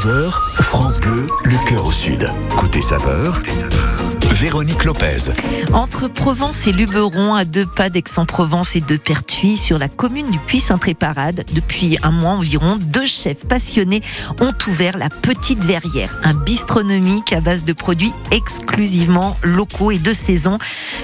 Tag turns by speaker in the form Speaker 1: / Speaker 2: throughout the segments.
Speaker 1: 11h, France Bleu, le cœur au sud. Côté saveur, Véronique Lopez.
Speaker 2: Entre Provence et Luberon, à deux pas d'Aix-en-Provence et de Pertuis, sur la commune du Puy-Saint-Tréparade, depuis un mois environ, deux chefs passionnés ont ouvert la Petite Verrière, un bistronomique à base de produits exclusivement locaux et de saison.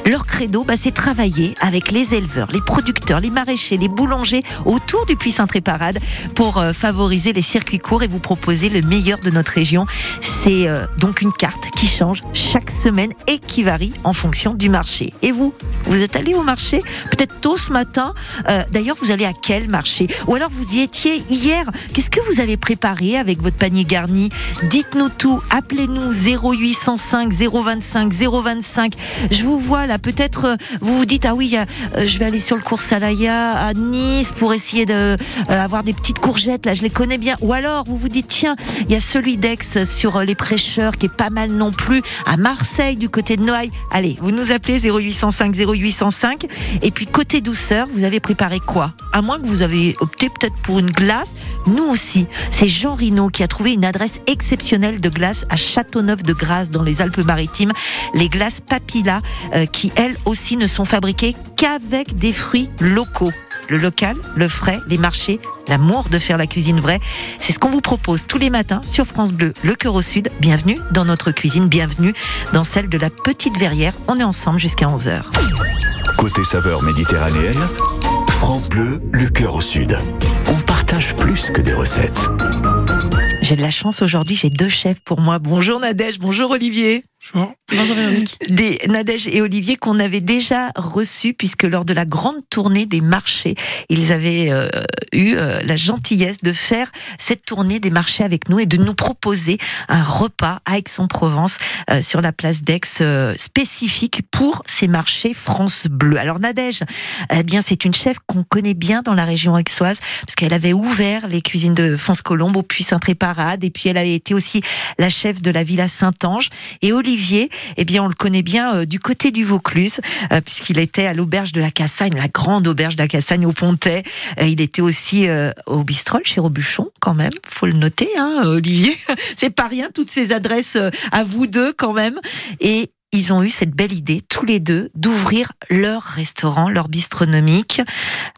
Speaker 2: Leur credo, bah, c'est travailler avec les éleveurs, les producteurs, les maraîchers, les boulangers autour du Puy-Saint-Tréparade pour euh, favoriser les circuits courts et vous proposer le meilleur de notre région. C'est euh, donc une carte qui change chaque semaine et qui varie en fonction du marché. Et vous, vous êtes allé au marché peut-être tôt ce matin. Euh, D'ailleurs, vous allez à quel marché? Ou alors vous y étiez hier. Qu'est-ce que vous avez préparé avec votre panier garni? Dites-nous tout. Appelez-nous 0805 025 025. Je vous vois là. Peut-être euh, vous vous dites ah oui, euh, je vais aller sur le cours Salaya à Nice pour essayer de avoir des petites courgettes. Là, je les connais bien. Ou alors vous vous dites tiens, il y a celui d'Aix sur les prêcheurs qui est pas mal non plus. À Marseille du côté de Noailles. Allez, vous nous appelez 0805 0805. Et puis côté douceur, vous avez préparé quoi? À moins que vous avez opté peut-être pour une glace. Nous aussi. C'est Jean Rino qui a trouvé une adresse exceptionnelle de glace à Châteauneuf de Grasse dans les Alpes-Maritimes. Les glaces Papilla euh, qui elles aussi ne sont fabriquées qu'avec des fruits locaux. Le local, le frais, les marchés, l'amour de faire la cuisine vraie. C'est ce qu'on vous propose tous les matins sur France Bleu, le cœur au sud. Bienvenue dans notre cuisine, bienvenue dans celle de la Petite Verrière. On est ensemble jusqu'à 11h.
Speaker 1: Côté saveur méditerranéenne, France Bleu, le cœur au sud. On partage plus que des recettes.
Speaker 2: J'ai de la chance aujourd'hui, j'ai deux chefs pour moi. Bonjour Nadège, bonjour Olivier.
Speaker 3: Bonjour.
Speaker 2: Bonjour. Des Nadège et Olivier qu'on avait déjà reçus puisque lors de la grande tournée des marchés, ils avaient euh, eu euh, la gentillesse de faire cette tournée des marchés avec nous et de nous proposer un repas à Aix-en-Provence euh, sur la place d'Aix spécifique pour ces marchés France Bleu. Alors Nadège, eh bien c'est une chef qu'on connaît bien dans la région aixoise parce qu'elle avait ouvert les cuisines de France Colombe au Puy-Saint-Tréparade et puis elle avait été aussi la chef de la Villa Saint-Ange et Olivier, eh bien on le connaît bien euh, du côté du Vaucluse euh, puisqu'il était à l'auberge de la Cassagne, la grande auberge de la Cassagne au Pontet. Il était aussi euh, au Bistrol chez Robuchon quand même, faut le noter hein, Olivier. C'est pas rien toutes ces adresses à vous deux quand même et ils ont eu cette belle idée, tous les deux, d'ouvrir leur restaurant, leur bistronomique.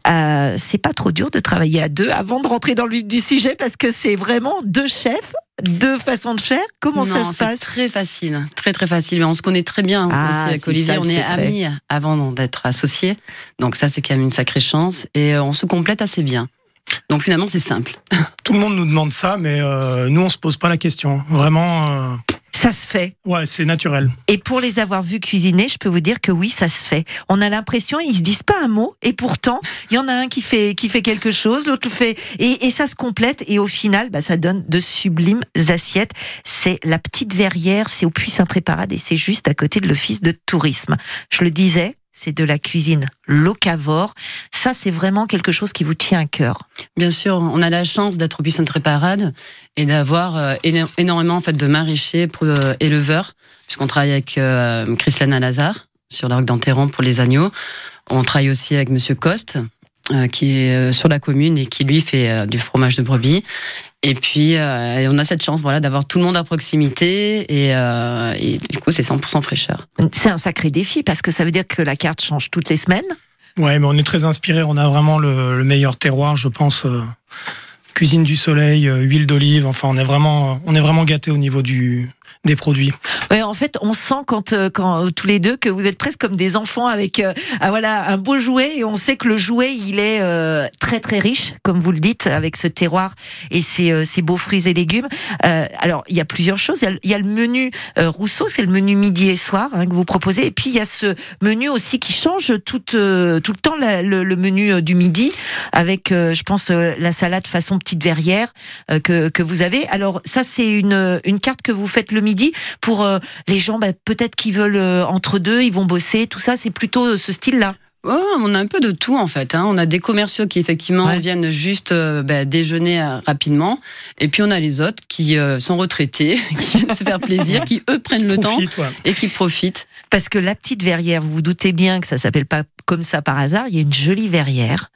Speaker 2: C'est pas trop dur de travailler à deux avant de rentrer dans le vif du sujet parce que c'est vraiment deux chefs, deux façons de faire? Comment ça se
Speaker 4: c'est
Speaker 2: passe?
Speaker 4: très facile, très très facile. Mais on se connaît très bien
Speaker 2: Ah,
Speaker 4: aussi avec Olivier.
Speaker 2: ça,
Speaker 4: on est
Speaker 2: secret.
Speaker 4: amis avant d'être associés. Donc ça, c'est quand même une sacrée chance. Et euh, on se complète assez bien. Donc finalement, c'est simple.
Speaker 3: Tout le monde nous demande ça, mais euh, nous, on se pose pas la question. Vraiment, euh,
Speaker 2: Ça se fait.
Speaker 3: ouais, c'est naturel.
Speaker 2: Et pour les avoir vus cuisiner, je peux vous dire que oui, ça se fait. On a l'impression, ils se disent pas un mot, et pourtant, il y en a un qui fait, qui fait quelque chose, l'autre le fait, et, et ça se complète, et au final, bah, ça donne de sublimes assiettes. C'est la petite verrière, c'est au Puy-Saint-Tréparade, et c'est juste à côté de l'office de tourisme. Je le disais, c'est de la cuisine locavore. Ça, c'est vraiment quelque chose qui vous tient à cœur.
Speaker 4: Bien sûr, on a la chance d'être au Puy Saint-Tréparade et d'avoir euh, éno- énormément en fait, de maraîchers, pour, euh, éleveurs, puisqu'on travaille avec euh, Chrislana Lazare sur la d'Enterron pour les agneaux. On travaille aussi avec Monsieur Coste, qui est euh, sur la commune et qui lui fait euh, du fromage de brebis. Et puis, euh, on a cette chance voilà, d'avoir tout le monde à proximité et, euh, et du coup, c'est 100% fraîcheur.
Speaker 2: C'est un sacré défi, parce que ça veut dire que la carte change toutes les semaines.
Speaker 3: Ouais, mais on est très inspiré. On a vraiment le, le meilleur terroir, je pense. euh, cuisine du soleil, euh, huile d'olive. Enfin, on est vraiment, on est vraiment gâté au niveau du des produits.
Speaker 2: Ouais, en fait, on sent quand, euh, quand euh, tous les deux que vous êtes presque comme des enfants avec euh, ah, voilà un beau jouet et on sait que le jouet il est euh, très très riche, comme vous le dites, avec ce terroir et ces, euh, ces beaux fruits et légumes. Euh, alors il y a plusieurs choses. Il y a, le- menu Rousseau, c'est le menu midi et soir hein, que vous proposez, et puis il y a ce menu aussi qui change tout tout le temps le, menu du midi avec, je pense, la salade façon petite verrière que que vous avez. Alors ça c'est une une carte que vous faites le midi pour euh, les gens bah, peut-être qui veulent euh, entre deux, ils vont bosser, tout ça, c'est plutôt euh, ce style-là.
Speaker 4: Oh, on a un peu de tout en fait. hein. On a des commerciaux qui effectivement
Speaker 2: Ouais.
Speaker 4: viennent juste euh, bah, déjeuner euh, rapidement, et puis on a les autres qui euh, sont retraités, qui viennent se faire plaisir, qui eux prennent le temps et qui profitent.
Speaker 2: Parce que la petite verrière, vous vous doutez bien que ça s'appelle pas comme ça par hasard. Il y a une jolie verrière,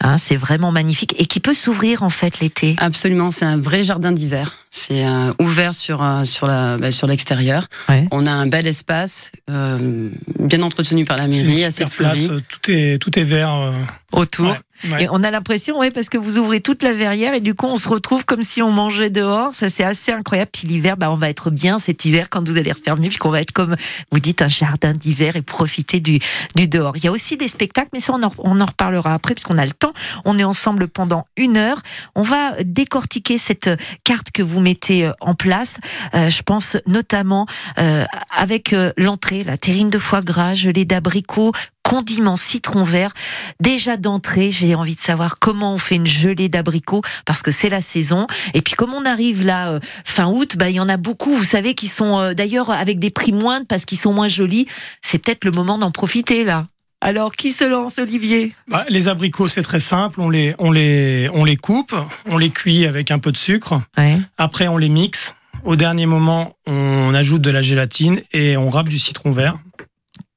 Speaker 2: hein, c'est vraiment magnifique et qui peut s'ouvrir en fait l'été.
Speaker 4: Absolument, c'est un vrai jardin d'hiver. C'est euh, ouvert sur euh, sur la bah, sur l'extérieur.
Speaker 2: Ouais.
Speaker 4: On a un bel espace, euh, bien entretenu par la mairie, assez fleuri.
Speaker 3: tout est, tout est vert. euh,
Speaker 2: Autour.
Speaker 3: ouais,
Speaker 2: Et on a l'impression, ouais, parce que vous ouvrez toute la verrière et du coup, on se retrouve comme si on mangeait dehors. Ça, c'est assez incroyable. Puis l'hiver, bah, on va être bien cet hiver quand vous allez refermer, puisqu'on va être comme vous dites, un jardin d'hiver et profiter du, du dehors. Il y a aussi des spectacles, mais ça, on en, on en reparlera après, puisqu'on a le temps. On est ensemble pendant une heure. On va décortiquer cette carte que vous mettez euh, en place. Euh, je pense notamment euh, avec euh, l'entrée, la terrine de foie gras, gelée d'abricot, condiments citron vert. Déjà d'entrée, j'ai envie de savoir comment on fait une gelée d'abricot parce que c'est la saison. Et puis comme on arrive là euh, fin août, bah il y en a beaucoup, vous savez, qui sont euh, d'ailleurs avec des prix moindres parce qu'ils sont moins jolis. C'est peut-être le moment d'en profiter là. Alors qui se lance, Olivier?
Speaker 3: Bah, les abricots, c'est très simple. On les, on, les, on les coupe, on les cuit avec un peu de sucre.
Speaker 2: Ouais.
Speaker 3: Après, on les mixe. Au dernier moment, on ajoute de la gélatine et on râpe du citron vert,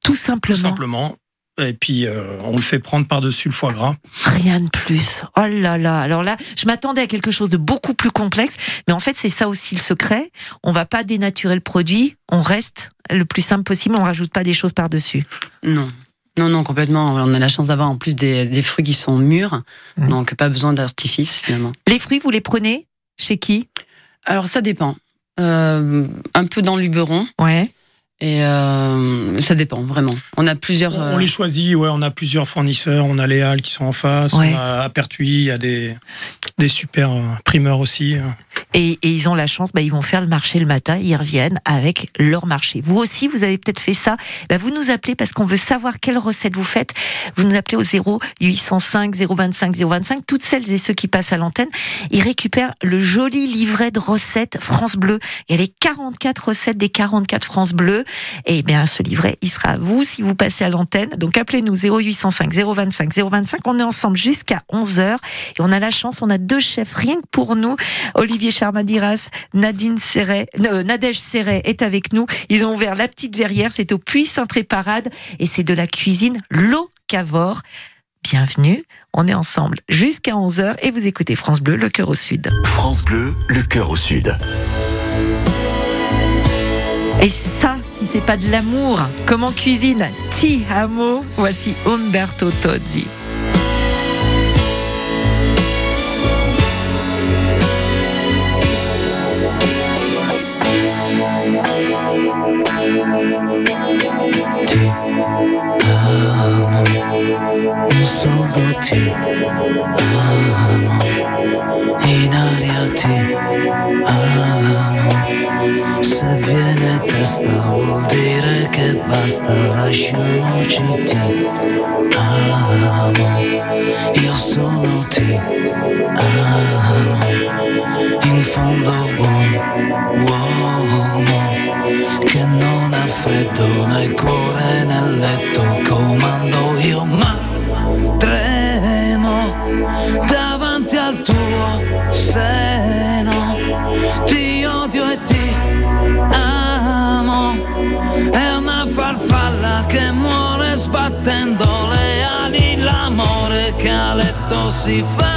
Speaker 2: Tout
Speaker 3: tout
Speaker 2: simplement.
Speaker 3: Et puis, euh, on le fait prendre par-dessus le foie gras.
Speaker 2: Rien de plus. Oh là là. Alors là, je m'attendais à quelque chose de beaucoup plus complexe, mais en fait, c'est ça aussi le secret. On va pas dénaturer le produit, on reste le plus simple possible, on rajoute pas des choses par-dessus.
Speaker 4: Non. Non, non, complètement. On a la chance d'avoir en plus des, des fruits qui sont mûrs,
Speaker 2: Mhm.
Speaker 4: donc pas besoin d'artifice finalement.
Speaker 2: Les fruits, vous les prenez chez qui?
Speaker 4: Alors ça dépend. Euh, un peu dans Luberon
Speaker 2: Ouais.
Speaker 4: Et euh, ça dépend vraiment. On a plusieurs.
Speaker 3: On,
Speaker 4: euh,
Speaker 3: on les choisit, ouais, on a plusieurs fournisseurs. On a les Halles qui sont en face,
Speaker 2: Ouais.
Speaker 3: on a à Pertuis, il y a des, des super euh, primeurs aussi.
Speaker 2: Et, et ils ont la chance, bah, ils vont faire le marché le matin, ils reviennent avec leur marché. Vous aussi, vous avez peut-être fait ça. Bah, vous nous appelez parce qu'on veut savoir quelle recette vous faites. Vous nous appelez au 0 805 025 025. Toutes celles et ceux qui passent à l'antenne, ils récupèrent le joli livret de recettes France Bleu. Il y a les 44 recettes des 44 France Bleu. Et bien, ce livret, il sera à vous si vous passez à l'antenne. Donc, appelez-nous 0805 025 025. On est ensemble jusqu'à 11h. Et on a la chance, on a deux chefs rien que pour nous. Olivier Charmadiras, Nadine Serret, euh, Nadège Serret est avec nous. Ils ont ouvert la petite verrière. C'est au Puy Saint-Tréparade. Et c'est de la cuisine locavore. Bienvenue. On est ensemble jusqu'à 11h et vous écoutez France Bleu, le cœur au sud.
Speaker 1: France Bleu, le cœur au sud.
Speaker 2: Et ça, c'est pas de l'amour, comment cuisine Ti amo Voici Umberto Tozzi.
Speaker 5: Testa vuol dire che basta, lasciamoci ti amo. Io sono ti amo, in fondo buon uomo che non ha freddo né cuore nel letto comando io ma tremo farfalla che muore sbattendo le ali l'amore che a letto si fa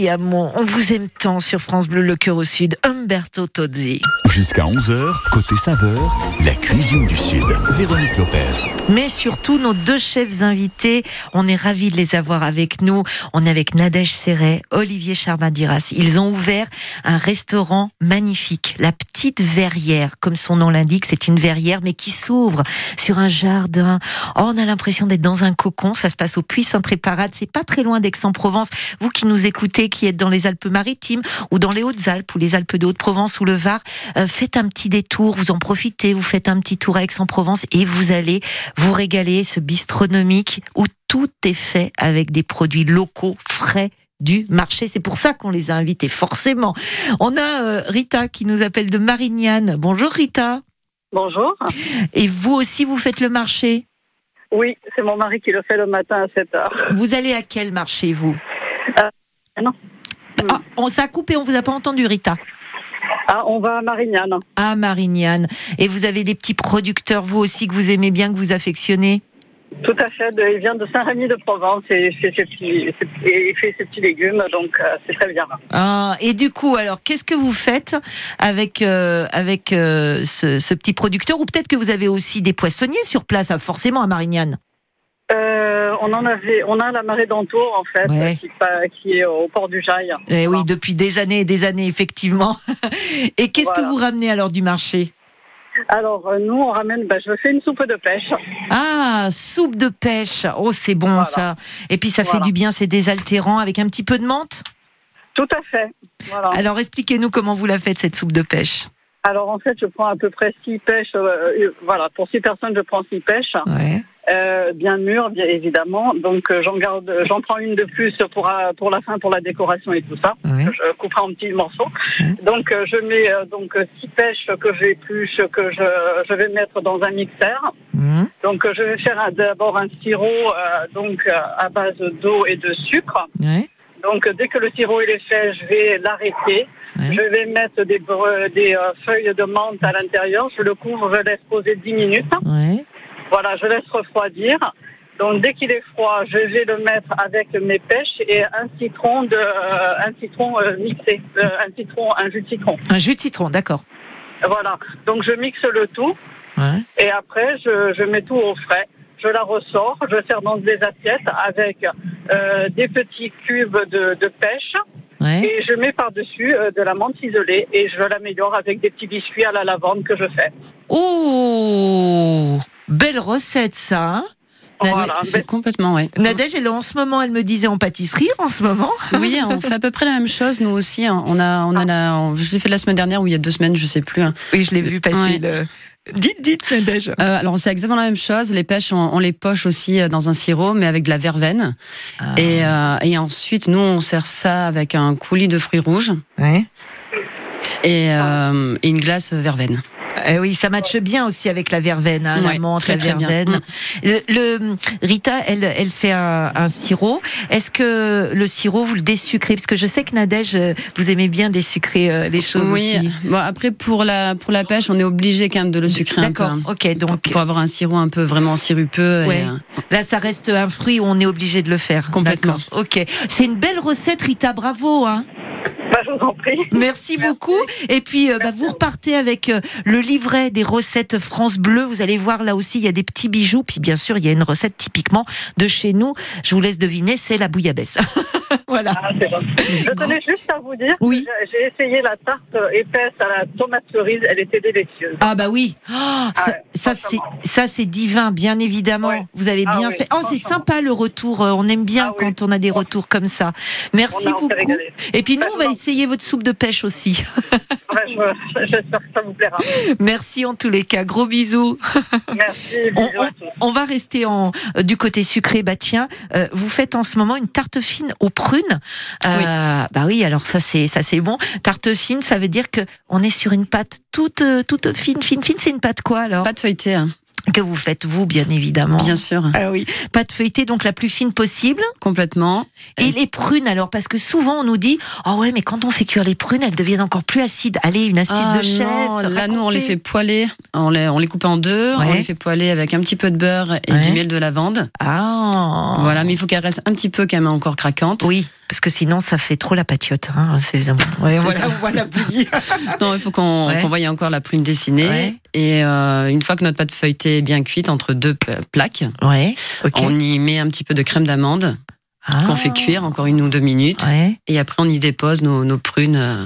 Speaker 2: aussi, Tiamo, on vous aime tant sur France Bleu, le cœur au sud. Umberto Tozzi.
Speaker 1: Jusqu'à 11h, côté saveur, la cuisine du Sud. Véronique Lopez.
Speaker 2: Mais surtout, nos deux chefs invités, on est ravis de les avoir avec nous. On est avec Nadège Serret, Olivier Charmadiras. Ils ont ouvert un restaurant magnifique, la Petite Verrière. Comme son nom l'indique, c'est une verrière, mais qui s'ouvre sur un jardin. Oh, on a l'impression d'être dans un cocon. Ça se passe au Puy Saint-Tréparade. C'est pas très loin d'Aix-en-Provence. Vous qui nous écoutez, qui êtes dans les Alpes-Maritimes ou dans les Hautes-Alpes ou les Alpes de Haute-Provence ou le Var, euh, faites un petit détour, vous en profitez, vous faites un petit tour à Aix-en-Provence et vous allez vous régaler, ce bistronomique où tout est fait avec des produits locaux, frais du marché. C'est pour ça qu'on les a invités, forcément. On a euh, Rita qui nous appelle de Marignane. Bonjour Rita.
Speaker 6: Bonjour.
Speaker 2: Et vous aussi, vous faites le marché?
Speaker 6: Oui, c'est mon mari qui le fait le matin à 7 heures.
Speaker 2: Vous allez à quel marché, vous?
Speaker 6: Non.
Speaker 2: Ah, on s'est coupé, on vous a pas entendu, Rita.
Speaker 6: Ah, on va à Marignane.
Speaker 2: À Marignane. Et vous avez des petits producteurs, vous aussi, que vous aimez bien, que vous affectionnez?
Speaker 6: Tout à fait. de- il vient de Saint-Rémy de Provence et il fait ses petits, ses- et il fait ses petits légumes, donc euh, c'est très bien.
Speaker 2: Ah, et du coup, alors, qu'est-ce que vous faites avec, euh, avec euh, ce, ce petit producteur? Ou peut-être que vous avez aussi des poissonniers sur place, ah, forcément, à Marignane?
Speaker 6: Euh, on en avait, on a la marée d'Entour en fait,
Speaker 2: Ouais.
Speaker 6: qui, est au port du Jail.
Speaker 2: Eh oui, depuis des années et des années, effectivement. et qu'est-ce
Speaker 6: Voilà.
Speaker 2: que vous ramenez alors du marché?
Speaker 6: Alors euh, nous, on ramène. bah, je fais une soupe de pêche.
Speaker 2: Ah, soupe de pêche. Oh, c'est bon
Speaker 6: Voilà.
Speaker 2: ça. Et puis ça fait du bien, c'est désaltérant avec un petit peu de menthe?
Speaker 6: Tout à fait.
Speaker 2: Alors expliquez-nous comment vous la faites cette soupe de pêche.
Speaker 6: Alors en fait, je prends à peu près six pêches. euh, euh, voilà, pour six personnes, je prends six pêches.
Speaker 2: Ouais.
Speaker 6: Euh, bien mûres, bien évidemment. Donc euh, j'en garde, j'en prends une de plus pour euh, pour la fin, pour la décoration et tout ça.
Speaker 2: Ouais.
Speaker 6: Je couperai en petits morceaux. Donc je mets euh, donc six pêches que j'épluche, que je, je vais mettre dans un mixeur.
Speaker 2: Mmh.
Speaker 6: Donc je vais faire d'abord un sirop euh, donc à base d'eau et de sucre. Donc dès que le sirop il est fait, je vais l'arrêter.
Speaker 2: Ouais.
Speaker 6: Je vais mettre des, euh, feuilles de menthe à l'intérieur. Je le couvre, je laisse poser 10 minutes.
Speaker 2: Ouais.
Speaker 6: Voilà, je laisse refroidir. Donc dès qu'il est froid, je vais le mettre avec mes pêches et un citron de euh, un citron euh, mixé, un citron, un jus de citron.
Speaker 2: Un jus de citron, d'accord.
Speaker 6: Voilà. Donc je mixe le tout
Speaker 2: Ouais.
Speaker 6: et après je, je mets tout au frais. Je la ressors, je sers dans des assiettes avec euh, des petits cubes de, de pêche
Speaker 2: Ouais.
Speaker 6: et je mets par-dessus euh, de la menthe ciselée et je l'améliore avec des petits biscuits à la lavande que je fais.
Speaker 2: Oh, belle recette ça. hein
Speaker 6: Voilà.
Speaker 4: Complètement, ouais.
Speaker 2: Nadège, elle en ce moment, elle me disait en pâtisserie en ce moment.
Speaker 4: Oui, on fait à peu près la même chose, nous aussi. hein. On a, on a la, on- je l'ai fait la semaine dernière ou il y a deux semaines, je sais plus. hein.
Speaker 2: Oui, je l'ai vu passer
Speaker 4: Ouais.
Speaker 2: le. Dites, dites, Nadège.
Speaker 4: Euh, alors c'est exactement la même chose. Les pêches, on, on les poche aussi euh, dans un sirop, mais avec de la verveine.
Speaker 2: Ah.
Speaker 4: Et, euh, et ensuite, nous, on sert ça avec un coulis de fruits rouges
Speaker 2: Ouais.
Speaker 4: et, euh, et une glace verveine.
Speaker 2: Eh oui, ça matche bien aussi avec la verveine, hein, la menthe,
Speaker 4: très,
Speaker 2: la verveine. Le, le- Rita, elle, elle fait un, un sirop. Est-ce que le sirop, vous le désucrez? Parce que je sais que Nadège, euh, vous aimez bien désucrer euh, les choses
Speaker 4: Oui.
Speaker 2: aussi.
Speaker 4: Bon, après, pour la, pour la pêche, on est obligé quand même de le sucrer un peu.
Speaker 2: D'accord,
Speaker 4: hein.
Speaker 2: ok. Donc
Speaker 4: Pour avoir un sirop un peu vraiment sirupeux. et,
Speaker 2: Ouais.
Speaker 4: euh,
Speaker 2: là, ça reste un fruit où on est obligé de le faire.
Speaker 4: Complètement.
Speaker 2: Ok. C'est une belle recette, Rita. Bravo. Hein.
Speaker 6: Bah, je vous en prie.
Speaker 2: Merci beaucoup. Et puis, euh, bah, vous repartez avec euh, le livret des recettes France Bleu. Vous allez voir là aussi, il y a des petits bijoux. Puis bien sûr, il y a une recette typiquement de chez nous. Je vous laisse deviner, c'est la bouillabaisse. voilà.
Speaker 6: Ah, bon. Je tenais juste à vous dire
Speaker 2: Oui.
Speaker 6: que j'ai- essayé la tarte épaisse à la tomate cerise, elle était délicieuse.
Speaker 2: Ah bah oui, Oh, ça,
Speaker 6: ouais,
Speaker 2: ça, c'est
Speaker 6: franchement.
Speaker 2: ça c'est divin, bien évidemment. Vous avez
Speaker 6: Ah
Speaker 2: bien
Speaker 6: oui,
Speaker 2: fait. Oh, c'est sympa le retour. euh, On aime bien
Speaker 6: Ah
Speaker 2: quand on a des retours comme ça. Merci beaucoup. Et puis nous,
Speaker 6: Bah,
Speaker 2: on va
Speaker 6: non.
Speaker 2: Essayer votre soupe de pêche aussi.
Speaker 6: J'espère que ça vous plaira.
Speaker 2: Merci en tous les cas. Gros bisous.
Speaker 6: Merci,
Speaker 2: On,
Speaker 6: bisous à
Speaker 2: on-
Speaker 6: tous.
Speaker 2: on va rester en, euh, du côté sucré. Bah tiens, euh, vous faites en ce moment une tarte fine aux prunes. Euh, Bah oui, alors ça c'est ça c'est bon. Tarte fine, ça veut dire que on est sur une pâte toute toute fine, fine, fine. C'est une pâte quoi alors?
Speaker 4: Pas de feuilleté, hein.
Speaker 2: Que vous faites vous, bien évidemment.
Speaker 4: bien sûr,
Speaker 2: Ah oui, pâte feuilletée donc la plus fine possible.
Speaker 4: complètement.
Speaker 2: Et les prunes alors parce que souvent on nous dit oh ouais mais quand on fait cuire les prunes elles deviennent encore plus acides. Allez une astuce
Speaker 4: Ah
Speaker 2: de chef.
Speaker 4: non, là, nous, on les fait poêler. On les, on les coupe en deux.
Speaker 2: Ouais.
Speaker 4: On les fait poêler avec un petit peu de beurre et
Speaker 2: Ouais.
Speaker 4: du miel de lavande.
Speaker 2: Ah.
Speaker 4: Voilà, mais il faut qu'elle reste un petit peu quand même encore craquante.
Speaker 2: Oui, parce que sinon ça fait trop la patiote. Hein. C'est ouais,
Speaker 4: C'est
Speaker 2: voilà,
Speaker 4: ça.
Speaker 2: on voit la bouillie.
Speaker 4: Non, il faut qu'on
Speaker 2: Ouais.
Speaker 4: qu'on voie encore la prune dessinée.
Speaker 2: Ouais.
Speaker 4: Et euh, une fois que notre pâte feuilletée est bien cuite entre deux plaques, on y met un petit peu de crème d'amande
Speaker 2: Ah.
Speaker 4: qu'on fait cuire encore une ou deux minutes.
Speaker 2: Ouais.
Speaker 4: Et après, on y dépose nos, nos prunes euh,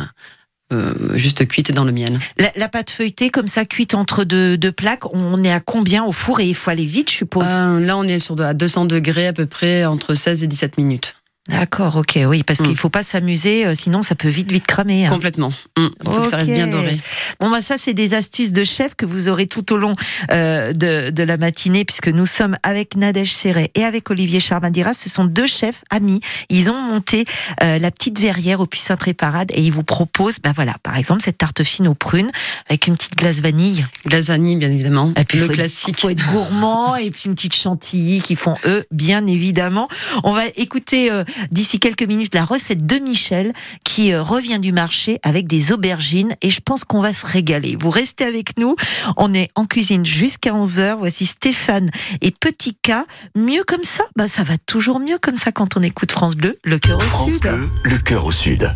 Speaker 4: euh, juste cuites dans le miel.
Speaker 2: La, la pâte feuilletée comme ça cuite entre deux, deux plaques, on est à combien au four? Et il faut aller vite, je suppose.
Speaker 4: Euh, là, on est sur de- à 200 degrés à peu près entre 16 et 17 minutes.
Speaker 2: D'accord, ok, oui, parce
Speaker 4: Mm.
Speaker 2: qu'il faut pas s'amuser, euh, sinon ça peut vite vite cramer. hein.
Speaker 4: Complètement. Mm. Il faut que ça reste bien doré.
Speaker 2: Bon, bah ça, c'est des astuces de chef que vous aurez tout au long euh, de, de la matinée, puisque nous sommes avec Nadège Serret et avec Olivier Charmadira. Ce sont deux chefs amis. Ils ont monté euh, la petite verrière au Puy Saint-Tréparade et ils vous proposent, bah voilà, par exemple, cette tarte fine aux prunes avec une petite glace vanille.
Speaker 4: Glace vanille, bien évidemment.
Speaker 2: Et puis,
Speaker 4: le
Speaker 2: faut
Speaker 4: classique.
Speaker 2: faut être gourmand et puis une petite chantilly qui font eux, bien évidemment. On va écouter euh, d'ici quelques minutes la recette de Michel qui euh, revient du marché avec des aubergines et je pense qu'on va se régaler. Vous restez avec nous. On est en cuisine jusqu'à 11h. Voici Stéphane et Petit K. Mieux comme ça? Bah ça va toujours mieux comme ça quand on écoute France Bleu, le cœur au
Speaker 1: France
Speaker 2: sud.
Speaker 1: Bleu, le cœur au sud.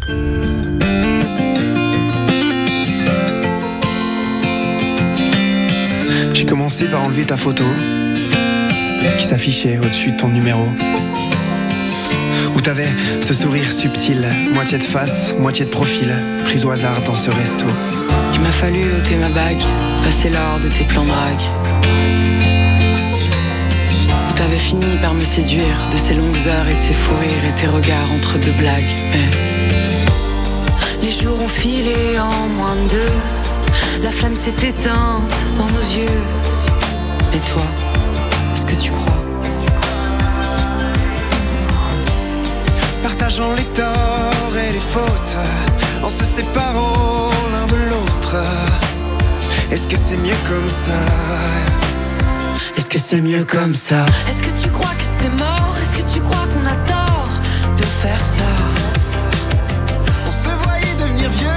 Speaker 7: J'ai commencé par enlever ta photo qui s'affichait au-dessus de ton numéro. Où t'avais ce sourire subtil, moitié de face, moitié de profil, prise au hasard dans ce resto.
Speaker 8: Il m'a fallu ôter ma bague, passer l'or de tes plans drague. Où t'avais fini par me séduire de ces longues heures et de ces fous rires et tes regards entre deux blagues. Les jours ont filé en moins de deux, la flamme s'est éteinte dans nos yeux. Et toi, est-ce que tu crois?
Speaker 7: Partageant les torts et les fautes, en se séparant l'un de l'autre. Est-ce que c'est mieux comme ça? Est-ce que c'est mieux comme ça?
Speaker 8: Est-ce que tu crois que c'est mort? Est-ce que tu crois qu'on a tort de faire ça?
Speaker 7: On se voyait devenir vieux,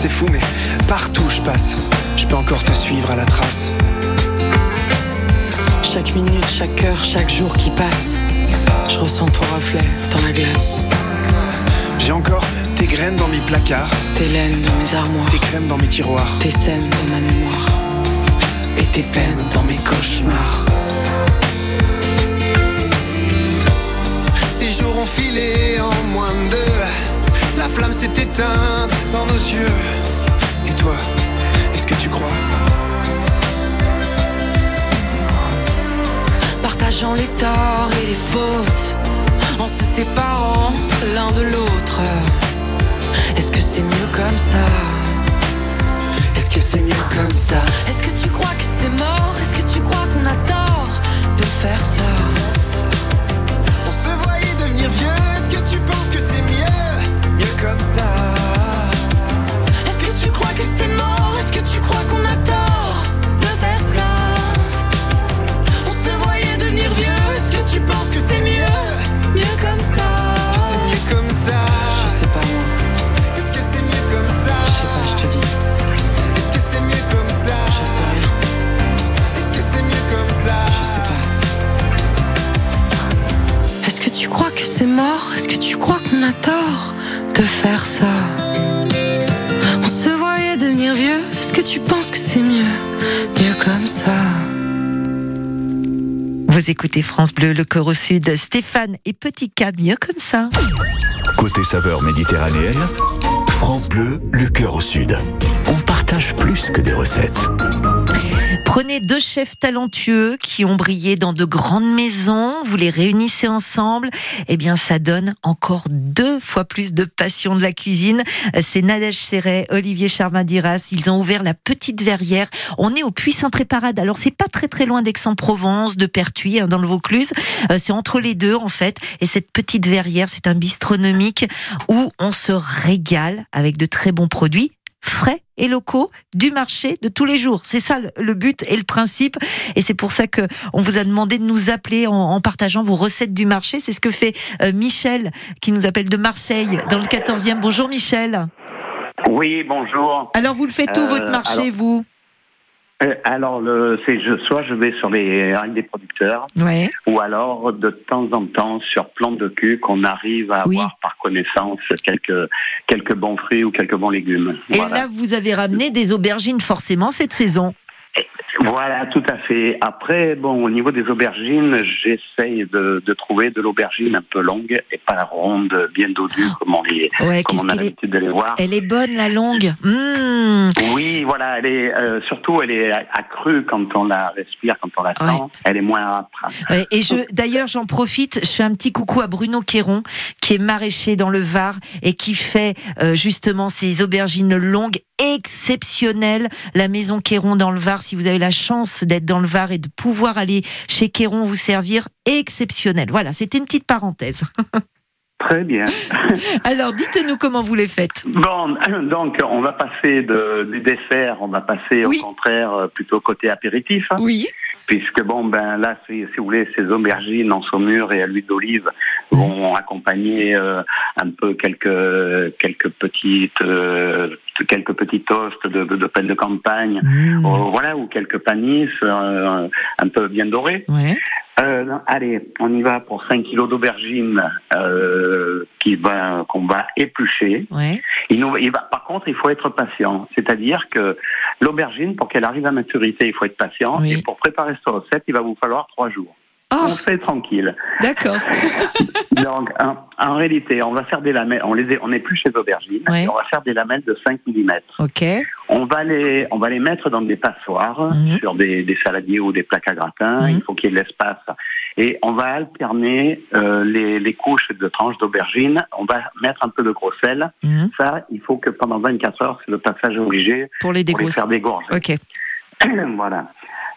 Speaker 7: C'est fou, mais partout où je passe, je peux encore te suivre à la trace.
Speaker 8: Chaque minute, chaque heure, chaque jour qui passe Je ressens ton reflet dans la glace
Speaker 7: J'ai encore tes graines dans mes placards,
Speaker 8: Tes laines dans mes armoires
Speaker 7: tes crèmes dans mes tiroirs,
Speaker 8: Tes scènes dans ma mémoire
Speaker 7: et tes peines dans mes cauchemars. Les jours ont filé en la flamme s'est éteinte dans nos yeux. Et toi, est-ce que tu crois?
Speaker 8: Partageant les torts et les fautes En se séparant l'un de l'autre. Est-ce que c'est mieux comme ça?
Speaker 7: Est-ce que c'est mieux comme ça?
Speaker 8: Est-ce que tu crois que c'est mort? Est-ce que tu crois qu'on a tort de faire ça?
Speaker 7: On se voyait devenir vieux, est-ce que tu penses comme ça.
Speaker 8: Est-ce que tu crois que c'est mort? Est-ce que tu crois qu'on a tort de faire ça? On se voyait devenir vieux. Est-ce que tu penses que c'est mieux? Mieux comme ça.
Speaker 7: Est-ce que c'est mieux comme ça?
Speaker 8: Je sais pas moi,
Speaker 7: Est-ce que c'est mieux comme ça?
Speaker 8: Je sais pas, je te dis,
Speaker 7: Est-ce que c'est mieux comme ça?
Speaker 8: Je sais rien,
Speaker 7: Est-ce que c'est mieux comme ça?
Speaker 8: Je sais pas. c'est mort? Est-ce que tu crois qu'on a tort faire ça On se voyait devenir vieux. Est-ce que tu penses que c'est mieux, mieux comme ça
Speaker 2: Vous écoutez France Bleu, le cœur au sud. Stéphane et Petit K, mieux comme ça.
Speaker 1: Côté saveur méditerranéenne, France Bleu, le cœur au sud. On partage plus que des recettes.
Speaker 2: Prenez deux chefs talentueux qui ont brillé dans de grandes maisons, vous les réunissez ensemble, eh bien ça donne encore deux fois plus de passion de la cuisine. C'est Nadège Serret, Olivier Charmadiras, ils ont ouvert la Petite Verrière. On est au Puy Saint-Tréparade, alors c'est pas très très loin d'Aix-en-Provence, de Pertuis, hein, dans le Vaucluse. Euh, C'est entre les deux en fait. Et cette Petite Verrière, c'est un bistronomique où on se régale avec de très bons produits frais et locaux du marché de tous les jours. C'est ça le- but et le principe. Et c'est pour ça que on vous a demandé de nous appeler en, en partageant vos recettes du marché. C'est ce que fait euh, Michel qui nous appelle de Marseille dans le 14e. Bonjour Michel.
Speaker 9: Oui, bonjour.
Speaker 2: Alors vous le faites
Speaker 9: Euh,
Speaker 2: votre marché
Speaker 9: alors-
Speaker 2: vous?
Speaker 9: Euh, alors, le, c'est je, soit je vais sur les rails des producteurs,
Speaker 2: Ouais.
Speaker 9: ou alors de temps en temps sur plan de cul qu'on arrive à
Speaker 2: Oui.
Speaker 9: avoir par connaissance quelques quelques bons fruits ou quelques bons légumes.
Speaker 2: Et
Speaker 9: Voilà.
Speaker 2: là vous avez ramené des aubergines forcément cette saison.
Speaker 9: Voilà, tout à fait. Après, bon, au niveau des aubergines, j'essaye de, de trouver de l'aubergine un peu longue et pas ronde, bien dodue, comme on, les,
Speaker 2: Ouais,
Speaker 9: comme on a l'habitude de les voir.
Speaker 2: Elle est bonne la longue. Mmh.
Speaker 9: Oui, voilà, elle est euh, surtout elle est accrue quand on la respire, quand on la sent.
Speaker 2: Ouais.
Speaker 9: Elle est moins âpre.
Speaker 2: Ouais, et je, d'ailleurs, j'en profite. Je fais un petit coucou à Bruno Quéron, qui est maraîcher dans le Var et qui fait euh, justement ces aubergines longues exceptionnelles. La maison Quéron dans le Var. Si vous avez la chance d'être dans le Var et de pouvoir aller chez Quéron vous servir, exceptionnel. Voilà, c'était une petite parenthèse.
Speaker 9: Très bien.
Speaker 2: Alors, dites-nous comment vous les faites.
Speaker 9: Bon, donc on va passer de, du dessert, on va passer
Speaker 2: Oui.
Speaker 9: au contraire euh, plutôt côté apéritif, hein,
Speaker 2: Oui.
Speaker 9: puisque bon ben là, si, si vous voulez, ces aubergines en saumure et à l'huile d'olive vont accompagner euh, un peu quelques quelques petites euh, quelques petits toasts de, de, de pelle de campagne,
Speaker 2: Mmh.
Speaker 9: euh, voilà, ou quelques panisses euh, un peu bien dorés.
Speaker 2: Ouais.
Speaker 9: Euh, allez, on y va pour 5 kilos d'aubergines euh, qui va qu'on va éplucher.
Speaker 2: Ouais.
Speaker 9: Il nous- il va- par contre, il faut être patient. C'est-à-dire que l'aubergine, pour qu'elle arrive à maturité, il faut être patient.
Speaker 2: Oui.
Speaker 9: Et pour préparer cette recette, il va vous falloir trois jours.
Speaker 2: Oh,
Speaker 9: On fait tranquille.
Speaker 2: d'accord.
Speaker 9: Donc, en, en réalité, on va faire des lamelles. On les, on épluche les aubergines.
Speaker 2: Ouais.
Speaker 9: Et on va faire des lamelles de 5 mm.
Speaker 2: Ok.
Speaker 9: On va les, on va les mettre dans des passoires
Speaker 2: Mhm.
Speaker 9: sur des, des saladiers ou des plaques à gratin.
Speaker 2: Mhm.
Speaker 9: Il faut qu'il y ait de l'espace. Et on va alterner euh, les, les couches de tranches d'aubergine. On va mettre un peu de gros sel.
Speaker 2: Mhm.
Speaker 9: Ça, il faut que pendant 24 heures, c'est le passage obligé
Speaker 2: Pour les
Speaker 9: pour les faire dégorger.
Speaker 2: Ok.
Speaker 9: voilà.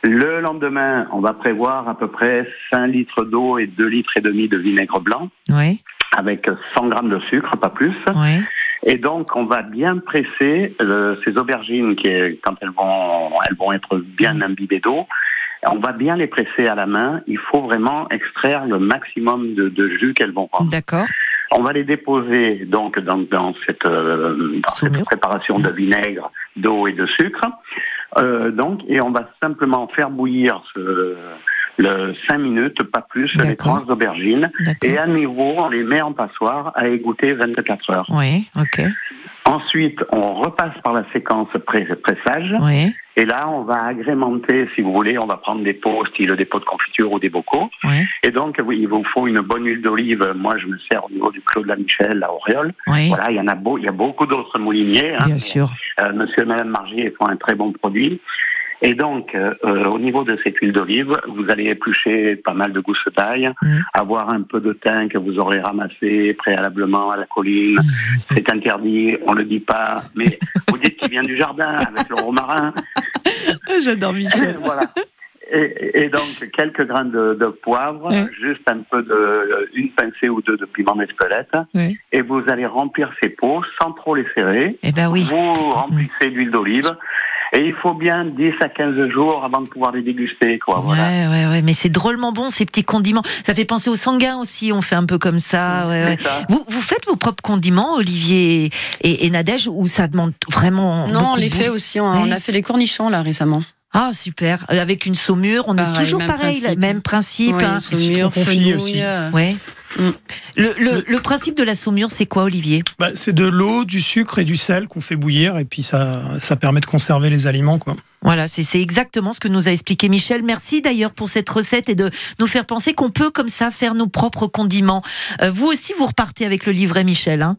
Speaker 9: Le lendemain, on va prévoir à peu près 5 litres d'eau et 2 litres et demi de vinaigre blanc
Speaker 2: Ouais.
Speaker 9: avec 100 grammes de sucre, pas plus.
Speaker 2: Ouais.
Speaker 9: Et donc, on va bien presser euh, ces aubergines qui, quand elles vont, elles vont être bien imbibées d'eau. On va bien les presser à la main. Il faut vraiment extraire le maximum de, de jus qu'elles vont prendre.
Speaker 2: D'accord.
Speaker 9: On va les déposer donc dans, dans cette, euh, dans cette préparation de vinaigre, d'eau et de sucre. Euh, donc, et on va simplement faire bouillir ce, le 5 minutes, pas plus, les tranches d'aubergine. Et à nouveau, on les met en passoire à égoutter 24 heures.
Speaker 2: Ouais. Ok.
Speaker 9: Ensuite, on repasse par la séquence pressage.
Speaker 2: Ouais.
Speaker 9: Et là, on va agrémenter, si vous voulez, on va prendre des pots, style des pots de confiture ou des bocaux.
Speaker 2: Ouais.
Speaker 9: Et donc, oui, il vous faut une bonne huile d'olive. Moi, je me sers au niveau du Clos de la Michel à Auréole.
Speaker 2: Ouais.
Speaker 9: Voilà, il y en a beau, il y a beaucoup d'autres mouliniers. hein,
Speaker 2: Bien sûr.
Speaker 9: euh, Monsieur et Madame Margier font un très bon produit. Et donc, euh, au niveau de cette huile d'olive, vous allez éplucher pas mal de gousses d'ail,
Speaker 2: Mhm.
Speaker 9: avoir un peu de thym que vous aurez ramassé préalablement à la colline. C'est interdit, on le dit pas, mais vous dites qu'il vient du jardin avec le romarin.
Speaker 2: J'adore Michel.
Speaker 9: voilà. Et, et donc quelques grains de, de poivre, juste un peu de une pincée ou deux de piment d'Espelette, et vous allez remplir ces pots sans trop les serrer.
Speaker 2: Eh ben oui.
Speaker 9: Vous remplissez d'huile d'olive. Et il faut bien 10 à 15 jours avant de pouvoir les déguster, quoi. Voilà.
Speaker 2: Ouais, ouais, ouais, mais c'est drôlement bon ces petits condiments. Ça fait penser au sanguin aussi. On fait un peu comme ça. Ouais, ouais.
Speaker 9: Ça.
Speaker 2: Vous, vous faites vos propres condiments, Olivier et, et Nadège, ou ça demande vraiment
Speaker 4: Non, on les fait aussi. On,
Speaker 2: Ouais.
Speaker 4: on a fait les cornichons là récemment.
Speaker 2: Ah super, Euh, avec une saumure, on est
Speaker 4: Pareil,
Speaker 2: toujours
Speaker 4: même
Speaker 2: pareil,
Speaker 4: principe.
Speaker 2: même principe.
Speaker 4: Oui,
Speaker 2: hein.
Speaker 4: saumure,
Speaker 3: confit
Speaker 4: fenouil,
Speaker 3: aussi.
Speaker 4: euh,
Speaker 2: Ouais. Le, le, le principe de la saumure, c'est quoi, Olivier?
Speaker 3: Bah, c'est de l'eau, du sucre et du sel qu'on fait bouillir et puis ça, ça permet de conserver les aliments. Quoi.
Speaker 2: Voilà, c'est c'est exactement ce que nous a expliqué Michel. Merci d'ailleurs pour cette recette et de nous faire penser qu'on peut comme ça faire nos propres condiments. Euh, vous aussi, vous repartez avec le livret, Michel. Hein?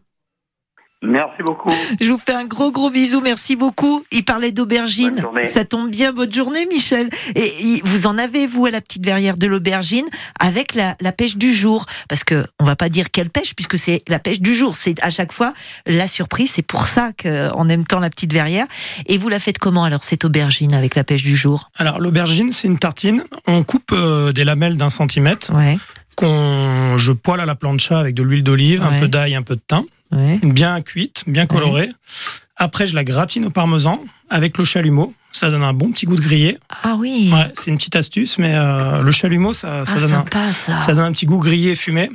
Speaker 9: Merci beaucoup.
Speaker 2: Je vous fais un gros gros bisou, merci beaucoup. Il parlait d'aubergine,
Speaker 9: Bonne journée.
Speaker 2: ça tombe bien, bonne journée Michel. Et vous en avez vous à la petite verrière de l'aubergine avec la, la pêche du jour, parce que on va pas dire quelle pêche puisque c'est la pêche du jour. C'est à chaque fois la surprise. C'est pour ça qu'on aime tant la petite verrière. Et vous la faites comment alors cette aubergine avec la pêche du jour?
Speaker 3: Alors l'aubergine, c'est une tartine. On coupe euh, des lamelles d'un centimètre
Speaker 2: Ouais,
Speaker 3: qu'on je poêle à la plancha avec de l'huile d'olive,
Speaker 2: Ouais.
Speaker 3: un peu d'ail, un peu de thym,
Speaker 2: ouais.
Speaker 3: bien cuite, bien colorée. Après, je la gratine au parmesan avec le chalumeau. Ça donne un bon petit goût de grillé.
Speaker 2: Ah oui.
Speaker 3: Ouais, c'est une petite astuce, mais euh, le chalumeau, ça, ça
Speaker 2: ah,
Speaker 3: donne un,
Speaker 2: sympa ça.
Speaker 3: Ça donne un petit goût grillé fumé.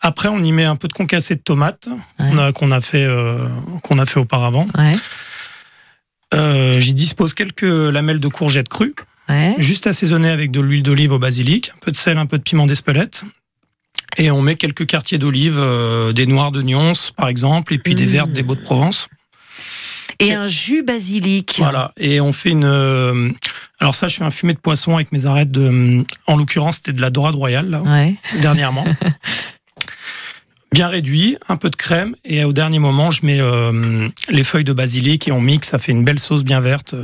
Speaker 3: Après, on y met un peu de concassé de tomate qu'on a, qu'on a fait euh, qu'on a fait auparavant.
Speaker 2: Ouais,
Speaker 3: Euh, J'y dispose quelques lamelles de courgettes crues,
Speaker 2: ouais.
Speaker 3: juste assaisonnées avec de l'huile d'olive au basilic, un peu de sel, un peu de piment d'Espelette. Et on met quelques quartiers d'olive, euh, des noirs de Nyons par exemple, et puis des
Speaker 2: Mmh.
Speaker 3: vertes des Baux de Provence.
Speaker 2: Et un jus basilic.
Speaker 3: Voilà. Et on fait une. euh, alors ça, je fais un fumé de poisson avec mes arêtes de. En l'occurrence, c'était de la dorade royale là,
Speaker 2: Ouais.
Speaker 3: dernièrement. Bien réduit, un peu de crème et au dernier moment, je mets euh, les feuilles de basilic et on mixe. Ça fait une belle sauce bien verte.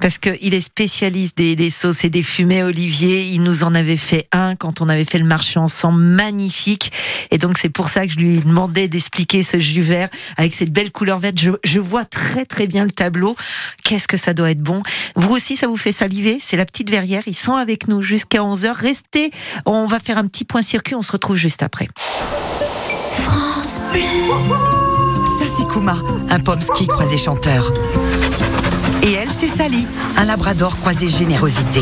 Speaker 2: Parce qu'il est spécialiste des, des sauces et des fumées, Olivier. Il nous en avait fait un quand on avait fait le marché ensemble, magnifique. Et donc c'est pour ça que je lui demandais d'expliquer ce jus vert avec cette belle couleur verte. Je, je vois très très bien le tableau. Qu'est-ce que ça doit être bon. Vous aussi, ça vous fait saliver. C'est la petite verrière. Ils sont avec nous jusqu'à 11h. Restez. On va faire un petit point circuit. On se retrouve juste après.
Speaker 8: France Bleu.
Speaker 10: Ça, c'est Kuma, un pomsky croisé chanteur. Et elle, c'est Sally, un labrador croisé générosité.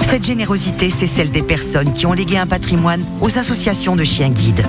Speaker 10: Cette générosité, c'est celle des personnes qui ont légué un patrimoine aux associations de chiens guides.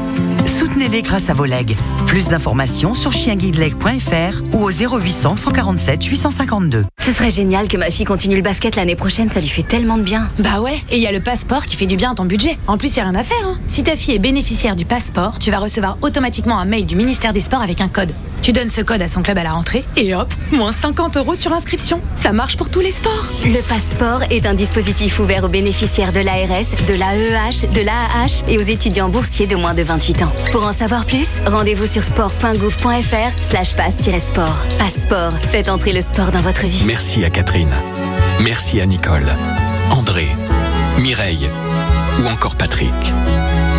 Speaker 10: Soutenez-les grâce à vos legs. Plus d'informations sur chienguideleg.fr ou au 0800 147 852.
Speaker 11: Ce serait génial que ma fille continue le basket l'année prochaine, ça lui fait tellement de bien.
Speaker 12: Bah ouais, et il y a le passeport qui fait du bien à ton budget. En plus, il y a rien à faire. Hein. Si ta fille est bénéficiaire du passeport, tu vas recevoir automatiquement un mail du ministère des Sports avec un code. Tu donnes ce code à son club à la rentrée et hop, moins 50 euros sur inscription. Ça marche pour tous les sports.
Speaker 11: Le passeport est un dispositif ouvert aux bénéficiaires de l'ARS, de l'AEH, de l'AAH et aux étudiants boursiers de moins de 28 ans. Pour en savoir plus, rendez-vous sur sport.gouv.fr slash passe-sport. Passeport, faites entrer le sport dans votre vie.
Speaker 13: Merci à Catherine. Merci à Nicole, André, Mireille ou encore Patrick.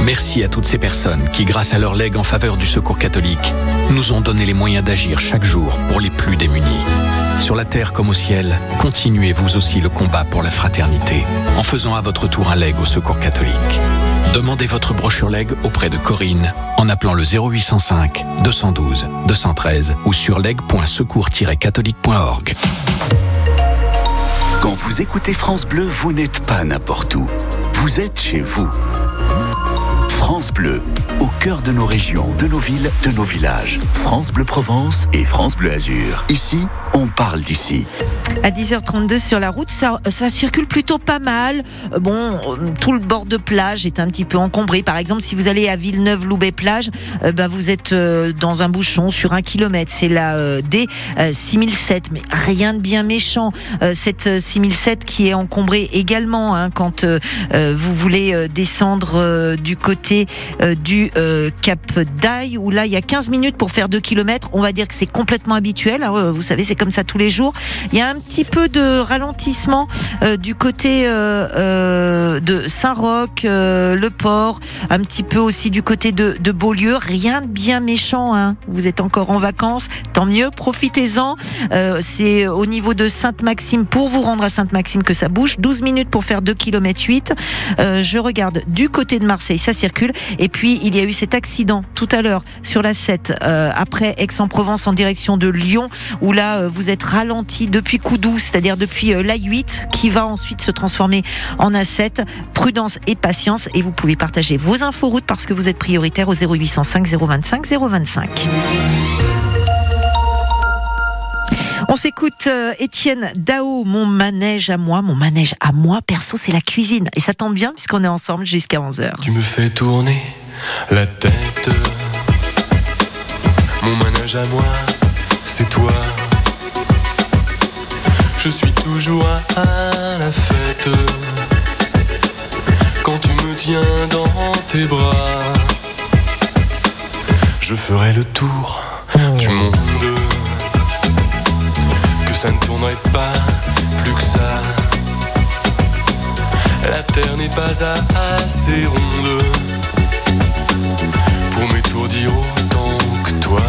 Speaker 13: Merci à toutes ces personnes qui, grâce à leur legs en faveur du secours catholique, nous ont donné les moyens d'agir chaque jour pour les plus démunis. Sur la terre comme au ciel, continuez vous aussi le combat pour la fraternité en faisant à votre tour un leg au secours catholique. Demandez votre brochure leg auprès de Corinne en appelant le 0805 212 213 ou sur leg.secours-catholique.org.
Speaker 1: Quand vous écoutez France Bleu, vous n'êtes pas n'importe où. Vous êtes chez vous. France Bleu, au cœur de nos régions, de nos villes, de nos villages. France Bleu Provence et France Bleu Azur. Ici, on parle d'ici.
Speaker 2: À 10h32 sur la route, ça, circule plutôt pas mal. Euh, Bon, euh, tout le bord de plage est un petit peu encombré. Par exemple, si vous allez à Villeneuve-Loubet-Plage, euh, ben, vous êtes dans un bouchon sur un kilomètre. C'est la euh, D6007, mais rien de bien méchant. Cette euh, 6007 qui est encombrée également hein, quand vous voulez descendre du côté du Cap d'Aille, où là, il y a 15 minutes pour faire 2 km. On va dire que c'est complètement habituel. hein. Vous savez, c'est comme ça tous les jours. Il y a un petit peu de ralentissement euh, du côté euh, euh, de Saint-Roch, le port, un petit peu aussi du côté de, Beaulieu. Rien de bien méchant. Hein. Vous êtes encore en vacances, tant mieux, profitez-en. C'est au niveau de Sainte-Maxime, pour vous rendre à Sainte-Maxime que ça bouge. 12 minutes pour faire 2 km 8. Euh, je regarde du côté de Marseille, ça circule. Et puis, il y a eu cet accident tout à l'heure sur la 7, euh, après Aix-en-Provence en direction de Lyon, où là, vous êtes ralenti depuis Coudou, c'est-à-dire depuis euh, l'A8, qui va ensuite se transformer en A7. Prudence et patience. Et vous pouvez partager vos infos routes parce que vous êtes prioritaire au 0805 025 025. On On s'écoute euh, Étienne Dao, mon manège à moi. Mon manège à moi, perso, c'est la cuisine. Et ça tombe bien puisqu'on est ensemble jusqu'à 11h.
Speaker 14: Tu me fais tourner la tête. Mon manège à moi, c'est toi. Je suis toujours à la fête. Quand tu me tiens dans tes bras, je ferai le tour du monde. Que ça ne tournerait pas plus que ça. La terre n'est pas assez ronde pour m'étourdir autant que toi.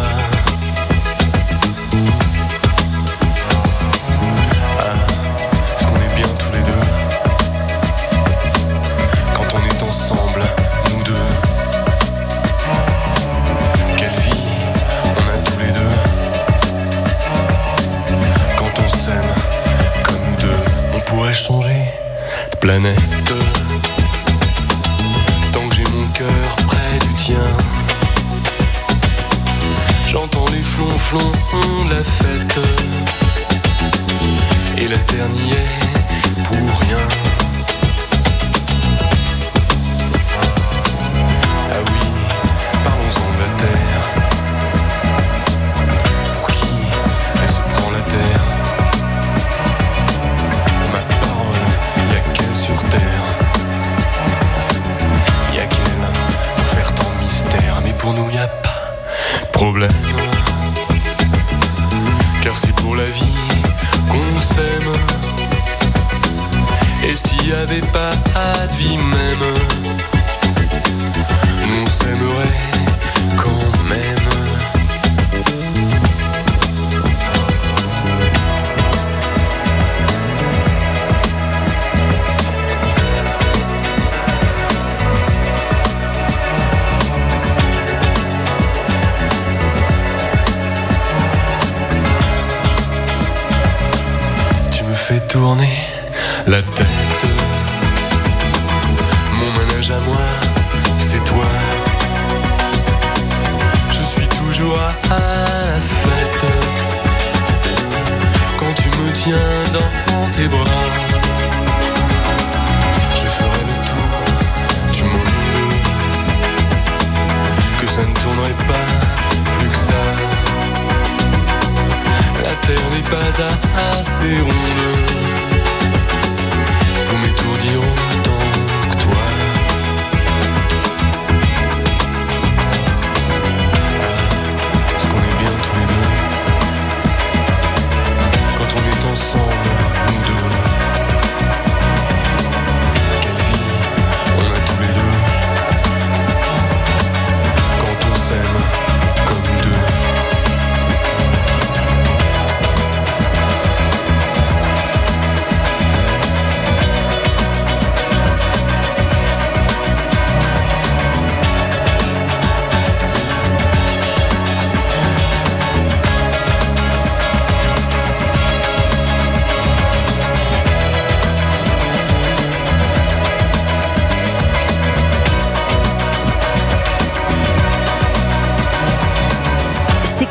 Speaker 14: Tourner la tête.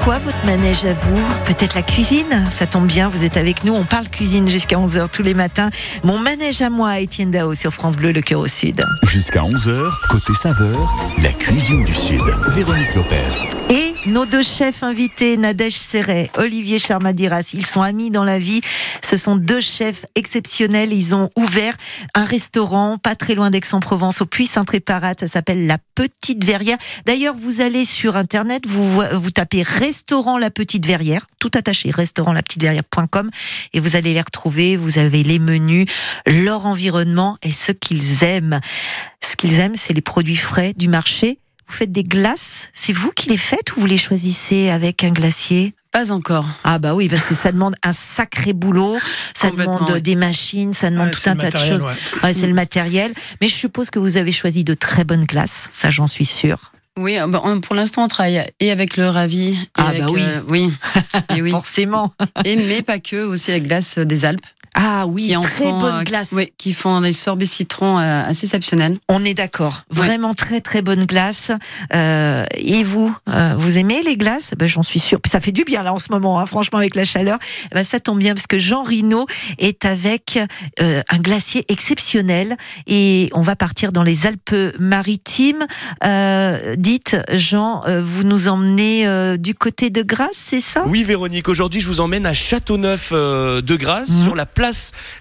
Speaker 2: Quoi votre manège à vous? Peut-être la cuisine? Ça tombe bien, vous êtes avec nous. On parle cuisine jusqu'à 11h tous les matins. Mon manège à moi, Étienne Dao sur France Bleu, le cœur au sud.
Speaker 1: Jusqu'à 11h, côté saveur, la cuisine du Sud. Véronique Lopez.
Speaker 2: Et nos deux chefs invités, Nadège Serret, Olivier Charmadiras, ils sont amis dans la vie. Ce sont deux chefs exceptionnels. Ils ont ouvert un restaurant pas très loin d'Aix-en-Provence, au Puy-Saint-Tréparat. Ça s'appelle La Petite Verrière. D'ailleurs, vous allez sur Internet, vous, vous tapez restaurant La Petite Verrière, tout attaché, restaurantlapetiteverrière.com et vous allez les retrouver. Vous avez les menus, leur environnement et ce qu'ils aiment. Ce qu'ils aiment, c'est les produits frais du marché. Vous faites des glaces, c'est vous qui les faites ou vous les choisissez avec un glacier?
Speaker 4: Pas encore.
Speaker 2: Ah bah oui, parce que ça demande un sacré boulot, ça demande des machines, ça demande
Speaker 3: Ouais,
Speaker 2: tout un tas de choses.
Speaker 3: ouais.
Speaker 2: Ouais, c'est le matériel. Mais je suppose que vous avez choisi de très bonnes glaces, ça j'en suis sûre.
Speaker 4: Oui, euh, bah, on- pour l'instant, on travaille et avec le Ravi. Et
Speaker 2: Ah
Speaker 4: avec,
Speaker 2: bah oui.
Speaker 4: euh, oui. Et oui.
Speaker 2: Forcément.
Speaker 4: Et, mais pas que, aussi avec glace des Alpes.
Speaker 2: Ah oui, très
Speaker 4: font,
Speaker 2: bonne
Speaker 4: euh,
Speaker 2: glace.
Speaker 4: Oui, qui font des sorbets citron euh, assez exceptionnels.
Speaker 2: On est d'accord. Vraiment très très bonne glace. Euh, et vous, euh, vous aimez les glaces? Ben, J'en suis sûre. Puis ça fait du bien là en ce moment, hein, franchement avec la chaleur. Eh Ben, ça tombe bien parce que Jean Rino est avec euh, un glacier exceptionnel et on va partir dans les Alpes-Maritimes. Euh, dites, Jean, euh, vous nous emmenez euh, du côté de Grasse, c'est ça?
Speaker 15: Oui, Véronique, aujourd'hui, je vous emmène à Châteauneuf euh, de Grasse,
Speaker 2: Mhm.
Speaker 15: sur la place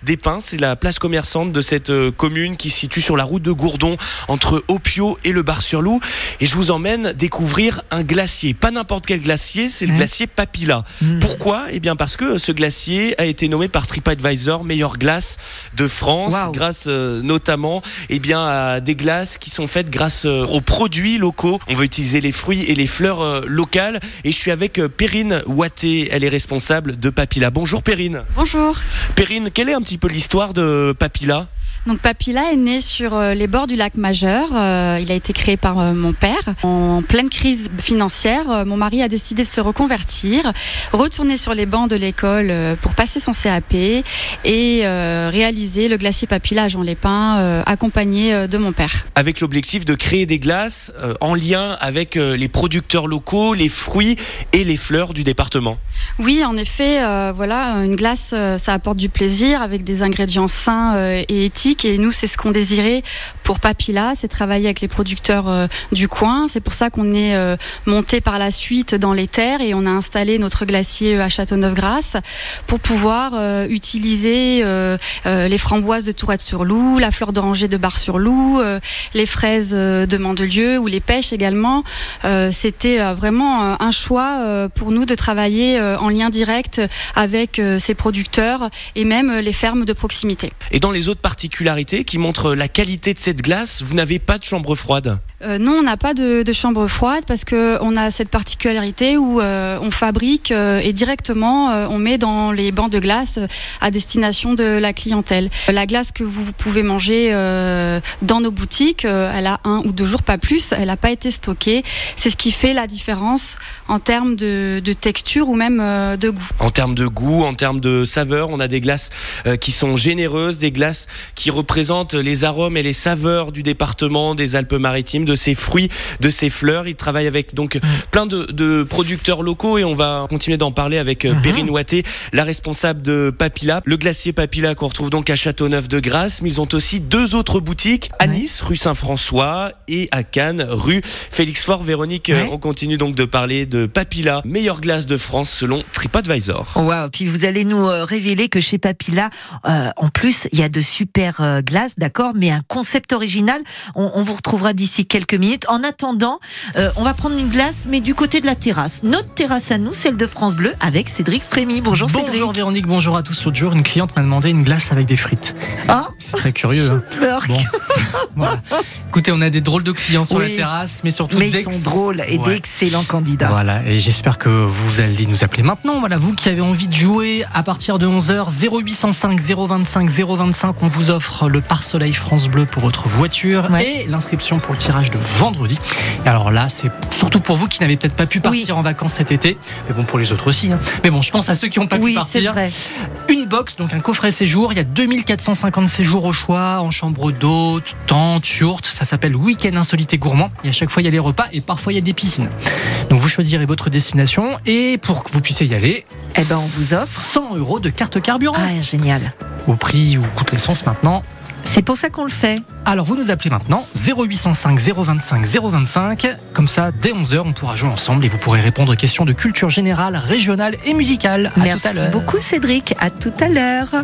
Speaker 15: des Pins. C'est la place commerçante de cette euh, commune qui se situe sur la route de Gourdon, entre Opio et le Bar-sur-Loup. Et je vous emmène découvrir un glacier. Pas n'importe quel glacier, c'est le
Speaker 2: Ouais.
Speaker 15: glacier Papilla.
Speaker 2: Mhm.
Speaker 15: Pourquoi? Eh bien, parce que ce glacier a été nommé par TripAdvisor meilleure glace de France, grâce euh, notamment eh bien, à des glaces qui sont faites grâce euh, aux produits locaux. On veut utiliser les fruits et les fleurs euh, locales. Et je suis avec Perrine Watté, elle est responsable de Papilla. Bonjour Perrine.
Speaker 16: Bonjour.
Speaker 15: Perrine, quelle est un petit peu l'histoire de Papilla
Speaker 16: Donc Papilla est né sur euh, les bords du lac Majeur. Euh, il a été créé par euh, mon père. En pleine crise financière, euh, mon mari a décidé de se reconvertir, retourner sur les bancs de l'école pour passer son CAP et réaliser le glacier Papilla à Jean-les-Pins, euh, accompagné de mon père.
Speaker 15: Avec l'objectif de créer des glaces en lien avec les producteurs locaux, les fruits et les fleurs du département.
Speaker 16: Oui, en effet, voilà, une glace, ça apporte du plaisir avec des ingrédients sains euh, et éthiques. Et nous, c'est ce qu'on désirait pour Papilla, c'est travailler avec les producteurs euh, du coin. C'est pour ça qu'on est euh, monté par la suite dans les terres et on a installé notre glacier euh, à Châteauneuf-Grasse pour pouvoir utiliser les framboises de Tourette-sur-Loup, la fleur d'oranger de Bar-sur-Loup, les fraises de Mandelieu ou les pêches également. C'était vraiment un choix pour nous de travailler en lien direct avec ces producteurs et même les fermes de proximité.
Speaker 15: Et dans les autres particularités qui montrent la qualité de glace, vous n'avez pas de chambre froide.
Speaker 16: Euh, non, on n'a pas de, chambre froide parce que on a cette particularité où euh, on fabrique euh, et directement on met dans les bancs de glace à destination de la clientèle. La glace que vous pouvez manger dans nos boutiques, elle a un ou deux jours, pas plus. Elle n'a pas été stockée. C'est ce qui fait la différence en termes de, de texture ou même de goût.
Speaker 15: En termes de goût, en termes de saveur, on a des glaces qui sont généreuses, des glaces qui représentent les arômes et les saveurs du département des Alpes-Maritimes, de ses fruits, de ses fleurs. Il travaille avec donc plein de, de producteurs locaux et on va continuer d'en parler avec euh, Perrine Watté, la responsable de Papilla, le glacier Papilla qu'on retrouve donc à Châteauneuf de Grasse. Mais ils ont aussi deux autres boutiques à Nice, rue Saint-François et à Cannes, rue Félix Fort. Véronique, euh, on continue donc de parler de Papilla, meilleure glace de France selon TripAdvisor.
Speaker 2: Wow. Puis vous allez nous euh, révéler que chez Papilla, euh, en plus, il y a de super glaces, d'accord, mais un concept original. On, on vous retrouvera d'ici quelques minutes. En attendant, euh, on va prendre une glace, mais du côté de la terrasse. Notre terrasse à nous, celle de France Bleu, avec Cédric Prémy. Bonjour, Cédric.
Speaker 17: Bonjour Véronique, bonjour à tous. L'autre jour, une cliente m'a demandé une glace avec des frites.
Speaker 2: Ah
Speaker 17: C'est très curieux. hein. Bon. Voilà. Écoutez, on a des drôles de clients sur
Speaker 2: Oui.
Speaker 17: la terrasse, mais surtout
Speaker 2: Mais ils sont drôles et
Speaker 17: Ouais.
Speaker 2: d'excellents candidats.
Speaker 17: Voilà, et j'espère que vous allez nous appeler maintenant. Voilà, vous qui avez envie de jouer à partir de 11h, 0805 025 025, on vous offre le pare-soleil France Bleu pour votre voiture et l'inscription pour le tirage de vendredi. Et alors là, c'est surtout pour vous qui n'avez peut-être pas pu partir en vacances cet été, mais bon, pour les autres aussi. hein. Mais bon, je pense à ceux qui n'ont pas
Speaker 2: Oui,
Speaker 17: pu partir.
Speaker 2: vrai.
Speaker 17: Une box, donc un coffret séjour. Il y a 2450 séjours au choix, en chambre d'hôte, tente, yourte. Ça s'appelle Week-end insolite et gourmand. Et à chaque fois, il y a les repas et parfois, il y a des piscines. Donc, vous choisirez votre destination et pour que vous puissiez y aller,
Speaker 2: eh ben, on vous offre
Speaker 17: 100 euros de carte carburant.
Speaker 2: Ah, génial.
Speaker 17: Au prix où coûte l'essence maintenant.
Speaker 2: C'est pour ça qu'on le fait.
Speaker 17: Alors, vous nous appelez maintenant 0805 025 025. Comme ça, dès 11h, on pourra jouer ensemble et vous pourrez répondre aux questions de culture générale, régionale et musicale. À tout à
Speaker 2: Merci beaucoup Cédric, à tout à l'heure.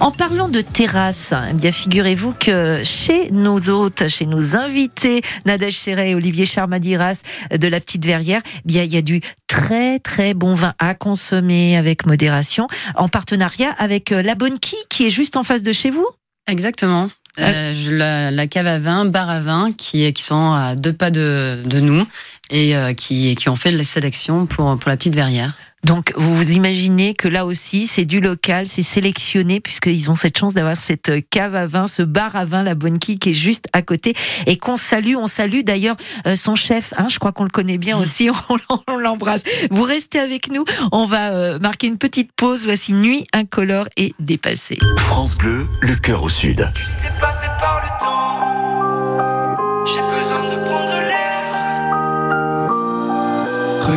Speaker 2: En parlant de terrasse, eh bien figurez-vous que chez nos hôtes, chez nos invités, Nadège Serret et Olivier Charmadiras de la Petite Verrière, eh bien il y a du très très bon vin à consommer avec modération, en partenariat avec euh, La Bonne Qui, qui est juste en face de chez vous.
Speaker 4: Exactement. Euh, je- la, la cave à vin, bar à vin, qui, qui sont à deux pas de, de nous et euh, qui, qui ont fait la sélection pour, pour la petite verrière.
Speaker 2: Donc vous vous imaginez que là aussi c'est du local, c'est sélectionné puisqu'ils ont cette chance d'avoir cette euh, cave à vin, ce bar à vin, la Bonne qui est juste à côté et qu'on salue. On salue d'ailleurs euh, son chef, hein, je crois qu'on le connaît bien aussi, on, l'em- on l'embrasse. Vous restez avec nous, on va euh, marquer une petite pause. Voici Nuit incolore et dépassée.
Speaker 1: France Bleu, le cœur au sud.
Speaker 8: Dépassé par le temps, j'ai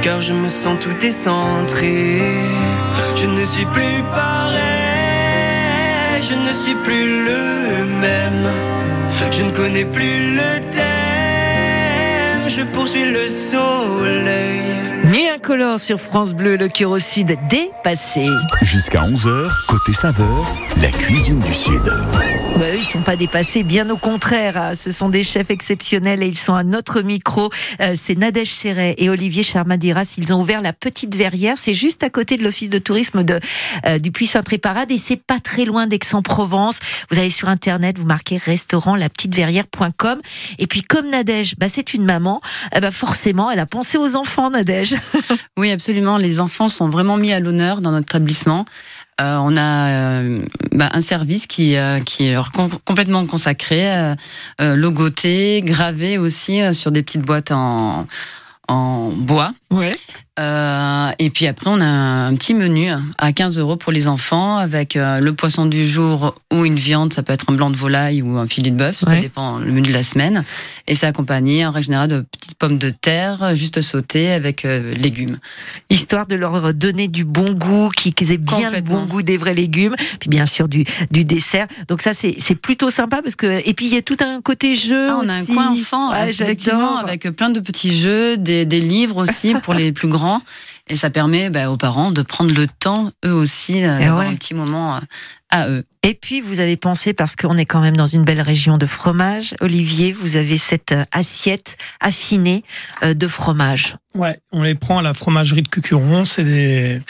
Speaker 18: Car je me sens tout décentré. Je ne suis plus pareil, je ne suis plus le même. Je ne connais plus le thème, je poursuis le soleil.
Speaker 2: Nuit incolore sur France Bleu, le sud dépassé.
Speaker 1: Jusqu'à 11h, côté saveur, la cuisine du Sud.
Speaker 2: Bah, eux, ils sont pas dépassés, bien au contraire. hein. Ce sont des chefs exceptionnels et ils sont à notre micro. Euh, c'est Nadège Serret et Olivier Charmadiras. Ils ont ouvert la Petite Verrière. C'est juste à côté de l'office de tourisme de, euh, du Puy-Saint-Tréparade et c'est pas très loin d'Aix-en-Provence. Vous allez sur Internet, vous marquez restaurant lapetiteverrière.com. Et puis, comme Nadège, bah, c'est une maman, eh bah, forcément, elle a pensé aux enfants, Nadège.
Speaker 4: Oui, absolument. Les enfants sont vraiment mis à l'honneur dans notre établissement. Euh, on a euh, bah, un service qui, euh, qui est complètement consacré, logoté, gravé aussi sur des petites boîtes en, en bois.
Speaker 2: Ouais.
Speaker 4: Euh, et puis après, on a un petit menu à 15 euros pour les enfants avec euh, le poisson du jour ou une viande. Ça peut être un blanc de volaille ou un filet de bœuf. Ça dépend le menu de la semaine. Et c'est accompagné en règle générale de petites pommes de terre juste sautées avec euh, légumes.
Speaker 2: histoire de leur donner du bon goût, qui- qu'ils aient bien le bon goût des vrais légumes, puis bien sûr du, du dessert. Donc ça c'est plutôt sympa parce que et puis il y a tout un côté jeu
Speaker 4: Ah, on a un coin enfant,
Speaker 2: Ouais,
Speaker 4: effectivement, avec plein de petits jeux, des, des livres aussi pour les plus grands. Et ça permet bah, aux parents de prendre le temps, eux aussi, euh,
Speaker 2: Eh
Speaker 4: d'avoir
Speaker 2: ouais.
Speaker 4: un petit moment euh, à eux.
Speaker 2: Et puis vous avez pensé parce qu'on est quand même dans une belle région de fromage, Olivier, vous avez cette euh, assiette affinée de fromage.
Speaker 3: Ouais, on les prend à la fromagerie de Cucuron. C'est des,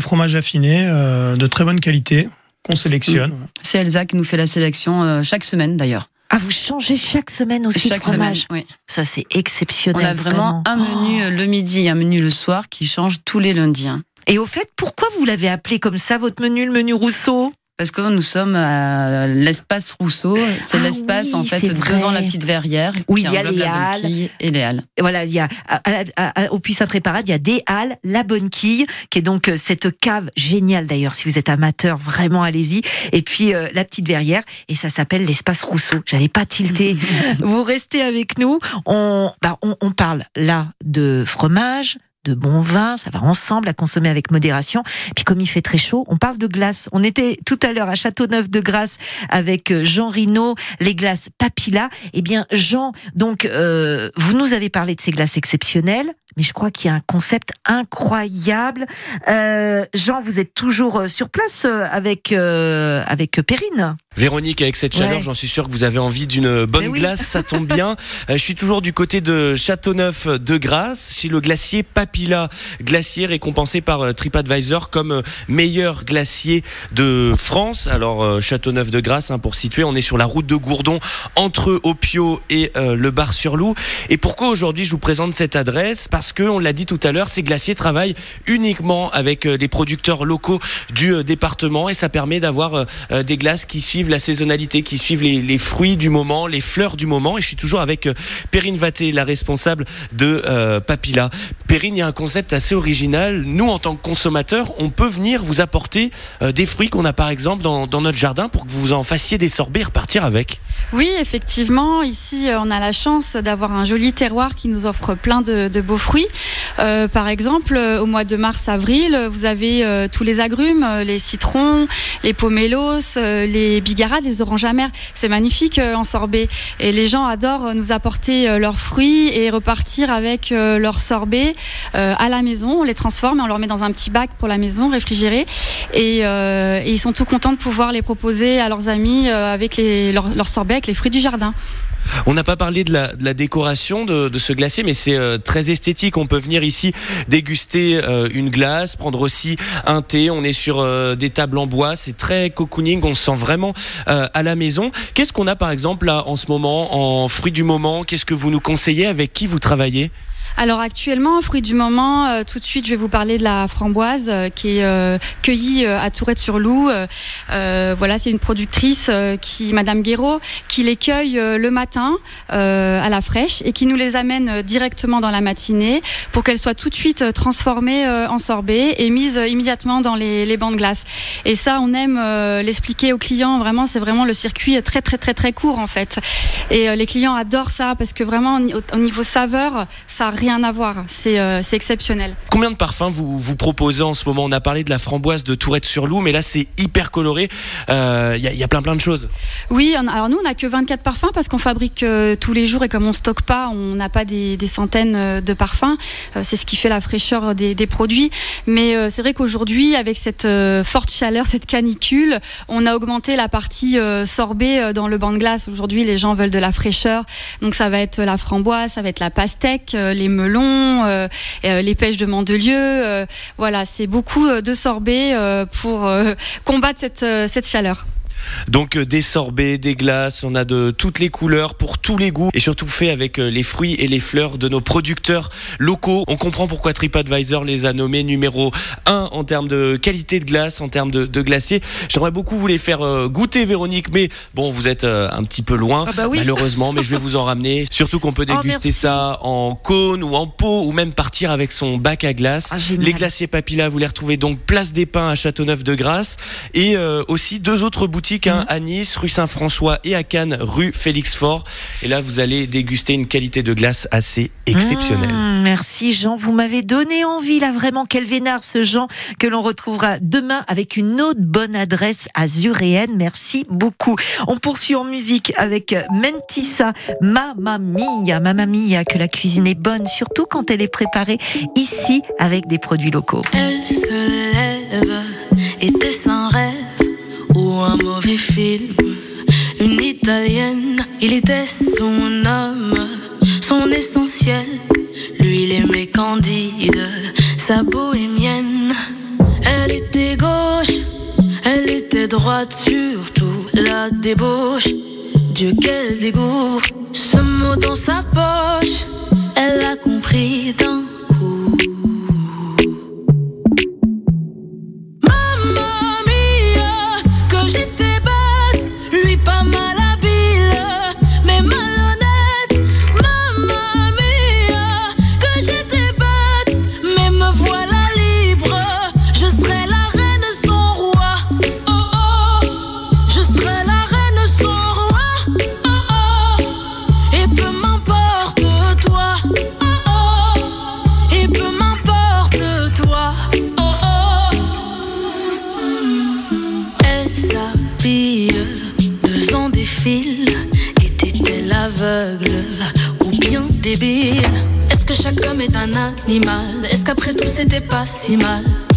Speaker 3: fromages affinés euh, de très bonne qualité qu'on sélectionne.
Speaker 4: C'est Elsa qui nous fait la sélection euh, chaque semaine d'ailleurs.
Speaker 2: Ah, vous changez chaque semaine aussi
Speaker 4: Chaque
Speaker 2: de fromage.
Speaker 4: semaine, oui.
Speaker 2: Ça c'est
Speaker 4: On
Speaker 2: exceptionnel.
Speaker 4: a vraiment, un menu euh, le midi et un menu le soir qui change tous les lundis. hein.
Speaker 2: Et au fait, pourquoi vous l'avez appelé comme ça votre menu, le menu Rousseau?
Speaker 4: Parce que nous sommes à l'espace Rousseau. C'est
Speaker 2: Ah
Speaker 4: l'espace
Speaker 2: oui,
Speaker 4: en fait devant la petite verrière.
Speaker 2: Où il y a les halles.
Speaker 4: et les halles.
Speaker 2: Et Voilà, il y a à- à- à- au Puy Saint-Tréparade, il y a des halles, la bonne quille, qui est donc euh, cette cave géniale d'ailleurs. Si vous êtes amateur, vraiment allez-y. Et puis euh, la petite verrière, et ça s'appelle l'espace Rousseau. J'avais pas tilté. vous restez avec nous. On, bah, on, on parle là de fromage. De bon vin, ça va ensemble à consommer avec modération. Puis comme il fait très chaud, on parle de glace. On était tout à l'heure à Châteauneuf de Grasse avec euh, Jean Rino, les glaces Papilla. Eh bien, Jean, donc euh, vous nous avez parlé de ces glaces exceptionnelles. Mais je crois qu'il y a un concept incroyable. Euh, Jean, vous êtes toujours euh, sur place euh, avec avec Perrine.
Speaker 15: Véronique, avec cette chaleur,
Speaker 2: Ouais.
Speaker 15: j'en suis sûr que vous avez envie d'une bonne
Speaker 2: oui.
Speaker 15: glace, ça tombe bien. Euh, je suis toujours du côté de Châteauneuf de Grasse, chez le glacier Papilla, glacier récompensé par euh, TripAdvisor comme euh, meilleur glacier de France. Alors euh, Châteauneuf de Grasse, hein, pour situer, on est sur la route de Gourdon entre Opio et euh, le Bar-sur-Loup. Et pourquoi aujourd'hui je vous présente cette adresse? Parce que, on l'a dit tout à l'heure, ces glaciers travaillent uniquement avec euh, des producteurs locaux du euh, département et ça permet d'avoir euh, euh, des glaces qui suivent la saisonnalité, qui suivent les, fruits du moment, les fleurs du moment. Et je suis toujours avec euh, Perrine Vaté, la responsable de euh, Papilla. Perrine, il y a un concept assez original. Nous, en tant que consommateurs, on peut venir vous apporter euh, des fruits qu'on a par exemple dans, notre jardin pour que vous en fassiez des sorbets et repartir avec.
Speaker 16: Oui, effectivement, ici euh, on a la chance d'avoir un joli terroir qui nous offre plein de beaux fruits. Euh, par exemple, euh, au mois de mars-avril, euh, vous avez tous les agrumes, les citrons, les pomélos, euh, les bigarades, les oranges amères. C'est magnifique en sorbet. Et les gens adorent nous apporter leurs fruits et repartir avec leurs sorbets euh, à la maison. On les transforme et on leur met dans un petit bac pour la maison, réfrigéré. Et, ils sont tout contents de pouvoir les proposer à leurs amis avec les, leurs sorbets avec les fruits du jardin.
Speaker 15: On n'a pas parlé de la, de la décoration de, de ce glacier, mais c'est euh, très esthétique. On peut venir ici déguster euh, une glace, prendre aussi un thé. On est sur euh, des tables en bois, c'est très cocooning. On se sent vraiment euh, à la maison. Qu'est-ce qu'on a par exemple là en ce moment en fruits du moment? Qu'est-ce que vous nous conseillez? Avec qui vous travaillez?
Speaker 16: Alors actuellement, fruit du moment, euh, tout de suite je vais vous parler de la framboise euh, qui est euh, cueillie à Tourette-sur-Loup. Voilà, c'est une productrice qui, Madame Guéraud, qui les cueille le matin à la fraîche et qui nous les amène directement dans la matinée pour qu'elles soient tout de suite transformées en sorbet et mises immédiatement dans les, les bancs de glace. Et ça, on aime l'expliquer aux clients. Vraiment, c'est vraiment le circuit très très très très court en fait. Et les clients adorent ça parce que vraiment au, au niveau saveur, ça rien à voir. C'est euh, c'est exceptionnel.
Speaker 15: Combien de parfums vous, vous proposez en ce moment? On a parlé de la framboise de Tourette-sur-Loup, mais là c'est hyper coloré. Euh, Il y, a- il y a plein plein de choses.
Speaker 16: Oui, on- alors nous, on n'a que 24 parfums parce qu'on fabrique euh, tous les jours et comme on stocke pas, on n'a pas des, des centaines euh, de parfums. Euh, c'est ce qui fait la fraîcheur des, des produits. Mais euh, c'est vrai qu'aujourd'hui, avec cette euh, forte chaleur, cette canicule, on a augmenté la partie euh, sorbet euh, dans le banc de glace. Aujourd'hui, les gens veulent de la fraîcheur. Donc ça va être la framboise, ça va être la pastèque, euh, les melons, euh, euh, les pêches de Mandelieu. euh, voilà, c'est beaucoup de sorbet euh, pour combattre cette, cette chaleur.
Speaker 15: Donc euh, des sorbets, des glaces, on a de toutes les couleurs, pour tous les goûts, et surtout fait avec euh, les fruits et les fleurs de nos producteurs locaux. On comprend pourquoi TripAdvisor les a nommés numéro 1 en termes de qualité de glace, en termes de, de glacier. J'aimerais beaucoup vous les faire euh, goûter, Véronique, mais bon, vous êtes un petit peu loin,
Speaker 2: Ah bah oui.
Speaker 15: malheureusement, mais je vais vous en ramener. Surtout qu'on peut
Speaker 2: Oh,
Speaker 15: déguster ça en cône ou en pot, ou même partir avec son bac à glace.
Speaker 2: Ah,
Speaker 15: les glaciers Papilla, vous les retrouvez donc place des Pins à Châteauneuf-de-Grasse, et euh, aussi deux autres boutiques, hein, à Nice, rue Saint-François, et à Cannes, rue Félix-Fort. Et là, vous allez déguster une qualité de glace assez exceptionnelle.
Speaker 2: Mmh, merci Jean, vous m'avez donné envie là vraiment quel vénard ce Jean que l'on retrouvera demain avec une autre bonne adresse azuréenne. Merci beaucoup. On poursuit en musique avec Mentissa, Mamma Mia, Mamma Mia que la cuisine est bonne surtout quand elle est préparée ici avec des produits locaux.
Speaker 19: Elle se lève, un rêve ou un mauvais film Une italienne, il était son homme, son essentiel. Lui, il aimait Candide, sa bohémienne. Elle était gauche, elle était droite, surtout la débauche. Dieu, quel dégoût, ce mot dans sa poche, elle a compris d'un si mal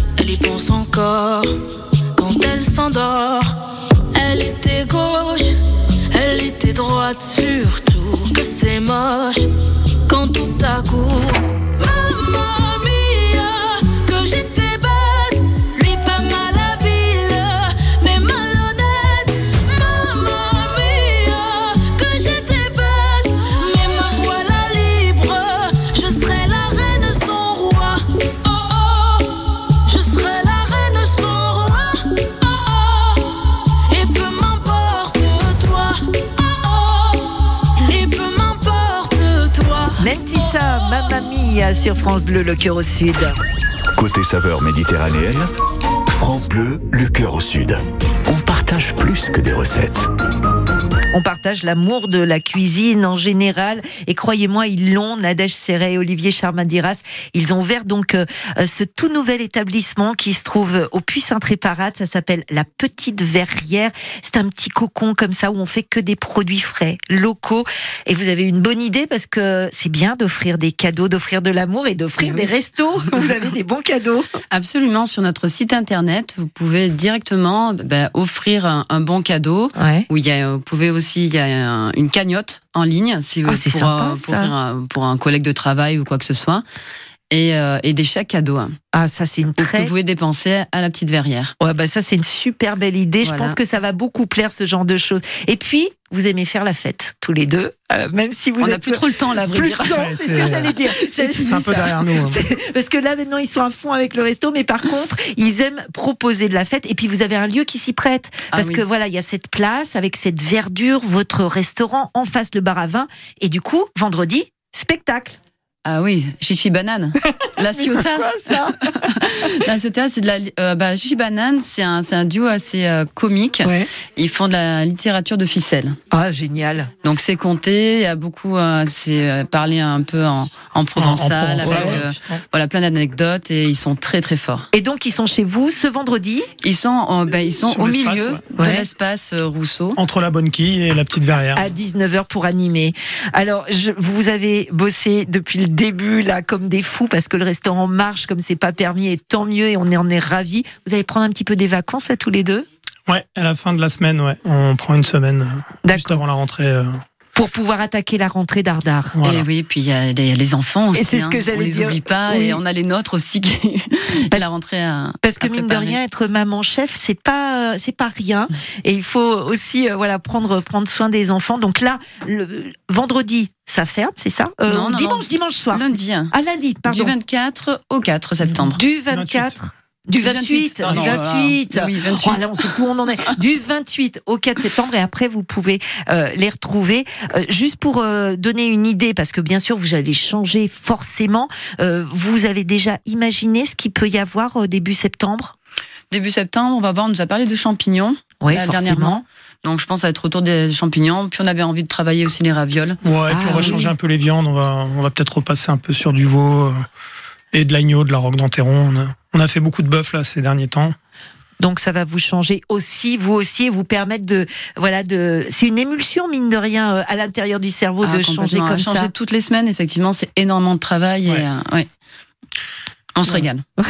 Speaker 2: Le cœur au sud.
Speaker 1: Côté saveur méditerranéenne, France Bleu, le cœur au sud. On partage plus que des recettes.
Speaker 2: On partage l'amour de la cuisine en général. Et croyez-moi, ils l'ont. Nadège Serret et Olivier Charmadiras. Ils ont ouvert donc euh, ce tout nouvel établissement qui se trouve au Puy Saint-Tréparat. Ça s'appelle La Petite Verrière. C'est un petit cocon comme ça où on fait que des produits frais, locaux. Et vous avez une bonne idée parce que c'est bien d'offrir des cadeaux, d'offrir de l'amour et d'offrir des restos. Vous avez des bons cadeaux.
Speaker 4: Absolument, sur notre site internet, vous pouvez directement ben, offrir un, un bon cadeau. Où il y a, vous pouvez aussi, il y a un- une cagnotte en ligne si
Speaker 2: Ah,
Speaker 4: pour,
Speaker 2: sympa,
Speaker 4: pour, faire un, pour un collègue de travail ou quoi que ce soit. Et, euh, et des chèques cadeaux. hein.
Speaker 2: Ah, ça c'est une
Speaker 4: Que
Speaker 2: très
Speaker 4: vous pouvez dépenser à la petite verrière.
Speaker 2: Ouais, bah ça c'est une super belle idée.
Speaker 4: Voilà.
Speaker 2: Je pense que ça va beaucoup plaire ce genre de choses. Et puis, vous aimez faire la fête tous les deux, euh, même si vous
Speaker 4: On n'a plus trop le temps, là, à vrai
Speaker 2: plus
Speaker 4: dire.
Speaker 2: le temps,
Speaker 4: Ouais,
Speaker 2: c'est ce que j'allais dire. J'allais
Speaker 3: c'est
Speaker 2: dire
Speaker 3: un peu
Speaker 2: ça.
Speaker 3: derrière nous, hein.
Speaker 2: Parce que là maintenant ils sont à fond avec le resto, mais par contre ils aiment proposer de la fête. Et puis vous avez un lieu qui s'y prête,
Speaker 4: Ah
Speaker 2: parce
Speaker 4: oui.
Speaker 2: que voilà il y a cette place avec cette verdure, votre restaurant en face le bar à vin, et du coup vendredi spectacle.
Speaker 4: Ah oui, chichi banane. La ciota.
Speaker 2: quoi, ça
Speaker 4: La ciota, c'est de la euh, bah, chichi banane, c'est un, c'est un duo assez euh, comique. Ils font de la littérature de ficelle.
Speaker 2: Ah génial.
Speaker 4: Donc c'est compté, il y a beaucoup, euh, c'est euh, parlé un peu en, en provençal, avec
Speaker 2: ouais.
Speaker 4: euh, voilà plein d'anecdotes et ils sont très très forts.
Speaker 2: Et donc ils sont chez vous ce vendredi?
Speaker 4: Ils sont, euh, bah, ils sont
Speaker 3: Sur
Speaker 4: au milieu
Speaker 3: ouais.
Speaker 4: de
Speaker 2: Ouais.
Speaker 4: l'espace euh, Rousseau.
Speaker 3: Entre la bonne quille et la petite verrière.
Speaker 2: à 19h pour animer. Alors, je, vous avez bossé depuis le début, là, comme des fous, parce que le restaurant marche comme c'est pas permis, et tant mieux, et on en est ravis. Vous allez prendre un petit peu des vacances, là, tous les deux?
Speaker 3: Ouais, à la fin de la semaine, ouais. On prend une semaine euh, juste avant la rentrée. euh.
Speaker 2: Pour pouvoir attaquer la rentrée d'Ardard.
Speaker 4: Et oui, puis il y, a les il y a les enfants aussi.
Speaker 2: Et c'est ce que
Speaker 4: hein.
Speaker 2: j'allais
Speaker 4: on les
Speaker 2: dire.
Speaker 4: oublie pas
Speaker 2: Oui.
Speaker 4: et on a les nôtres aussi qui la rentrée à
Speaker 2: Parce que
Speaker 4: à
Speaker 2: mine de rien, être maman chef, c'est pas c'est pas rien, et il faut aussi euh, voilà prendre prendre soin des enfants. Donc là, le vendredi, ça ferme, c'est ça? Euh,
Speaker 4: Non, non,
Speaker 2: Dimanche,
Speaker 4: non.
Speaker 2: dimanche soir.
Speaker 4: Lundi. hein.
Speaker 2: Ah lundi, pardon.
Speaker 4: Du 24 au 4 septembre.
Speaker 2: Du 24. Du 28,
Speaker 4: pardon,
Speaker 2: du 28.
Speaker 4: voilà. Oui, 28.
Speaker 2: Oh, là, on sait plus où on en est. Du 28 au 4 septembre et après vous pouvez euh, les retrouver. Euh, juste pour euh, donner une idée, parce que bien sûr vous allez changer forcément. euh, vous avez déjà imaginé ce qu'il peut y avoir au début septembre?
Speaker 4: Début septembre, on va voir, on nous a parlé de champignons
Speaker 2: Oui,
Speaker 4: dernièrement. Donc je pense va être autour des champignons. Puis on avait envie de travailler aussi les ravioles.
Speaker 3: Ouais, et puis on va changer un peu les viandes. On va, on va peut-être repasser un peu sur du veau euh, et de l'agneau, de la roque d'enterron. On a, on a fait beaucoup de bœuf là ces derniers temps.
Speaker 2: Donc ça va vous changer aussi, vous aussi, et vous permettre de voilà de. C'est une émulsion mine de rien euh, à l'intérieur du cerveau
Speaker 4: Ah,
Speaker 2: de changer comme
Speaker 4: changer
Speaker 2: ça.
Speaker 4: toutes les semaines, effectivement, c'est énormément de travail. Et, euh, ouais. On se régale.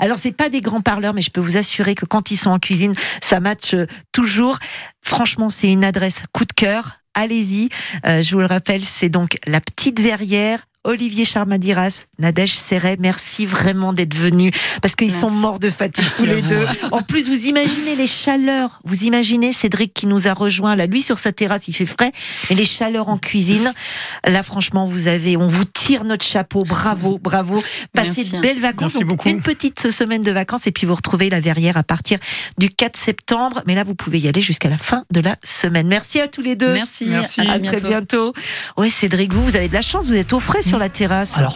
Speaker 2: Alors c'est pas des grands parleurs, mais je peux vous assurer que quand ils sont en cuisine, ça match euh, toujours. Franchement, c'est une adresse coup de cœur. Allez-y. Euh, je vous le rappelle, c'est donc la petite verrière. Olivier Charmadiras, Nadège Serret, merci vraiment d'être venus parce qu'ils sont morts de fatigue tous les deux. En plus, vous imaginez les chaleurs. Vous imaginez Cédric qui nous a rejoint là, lui sur sa terrasse, il fait frais, et les chaleurs en cuisine. Là, franchement, vous avez, on vous tire notre chapeau. Bravo, bravo. Passez
Speaker 4: Merci.
Speaker 2: de belles vacances.
Speaker 3: Merci beaucoup.
Speaker 2: Une petite semaine de vacances et puis vous retrouvez la verrière à partir du 4 septembre. Mais là, vous pouvez y aller jusqu'à la fin de la semaine. Merci à tous les deux.
Speaker 4: Merci.
Speaker 3: Merci.
Speaker 2: À
Speaker 4: À
Speaker 2: très
Speaker 4: bientôt.
Speaker 2: bientôt. Ouais, Cédric, vous, vous avez de la chance. Vous êtes au frais la terrasse.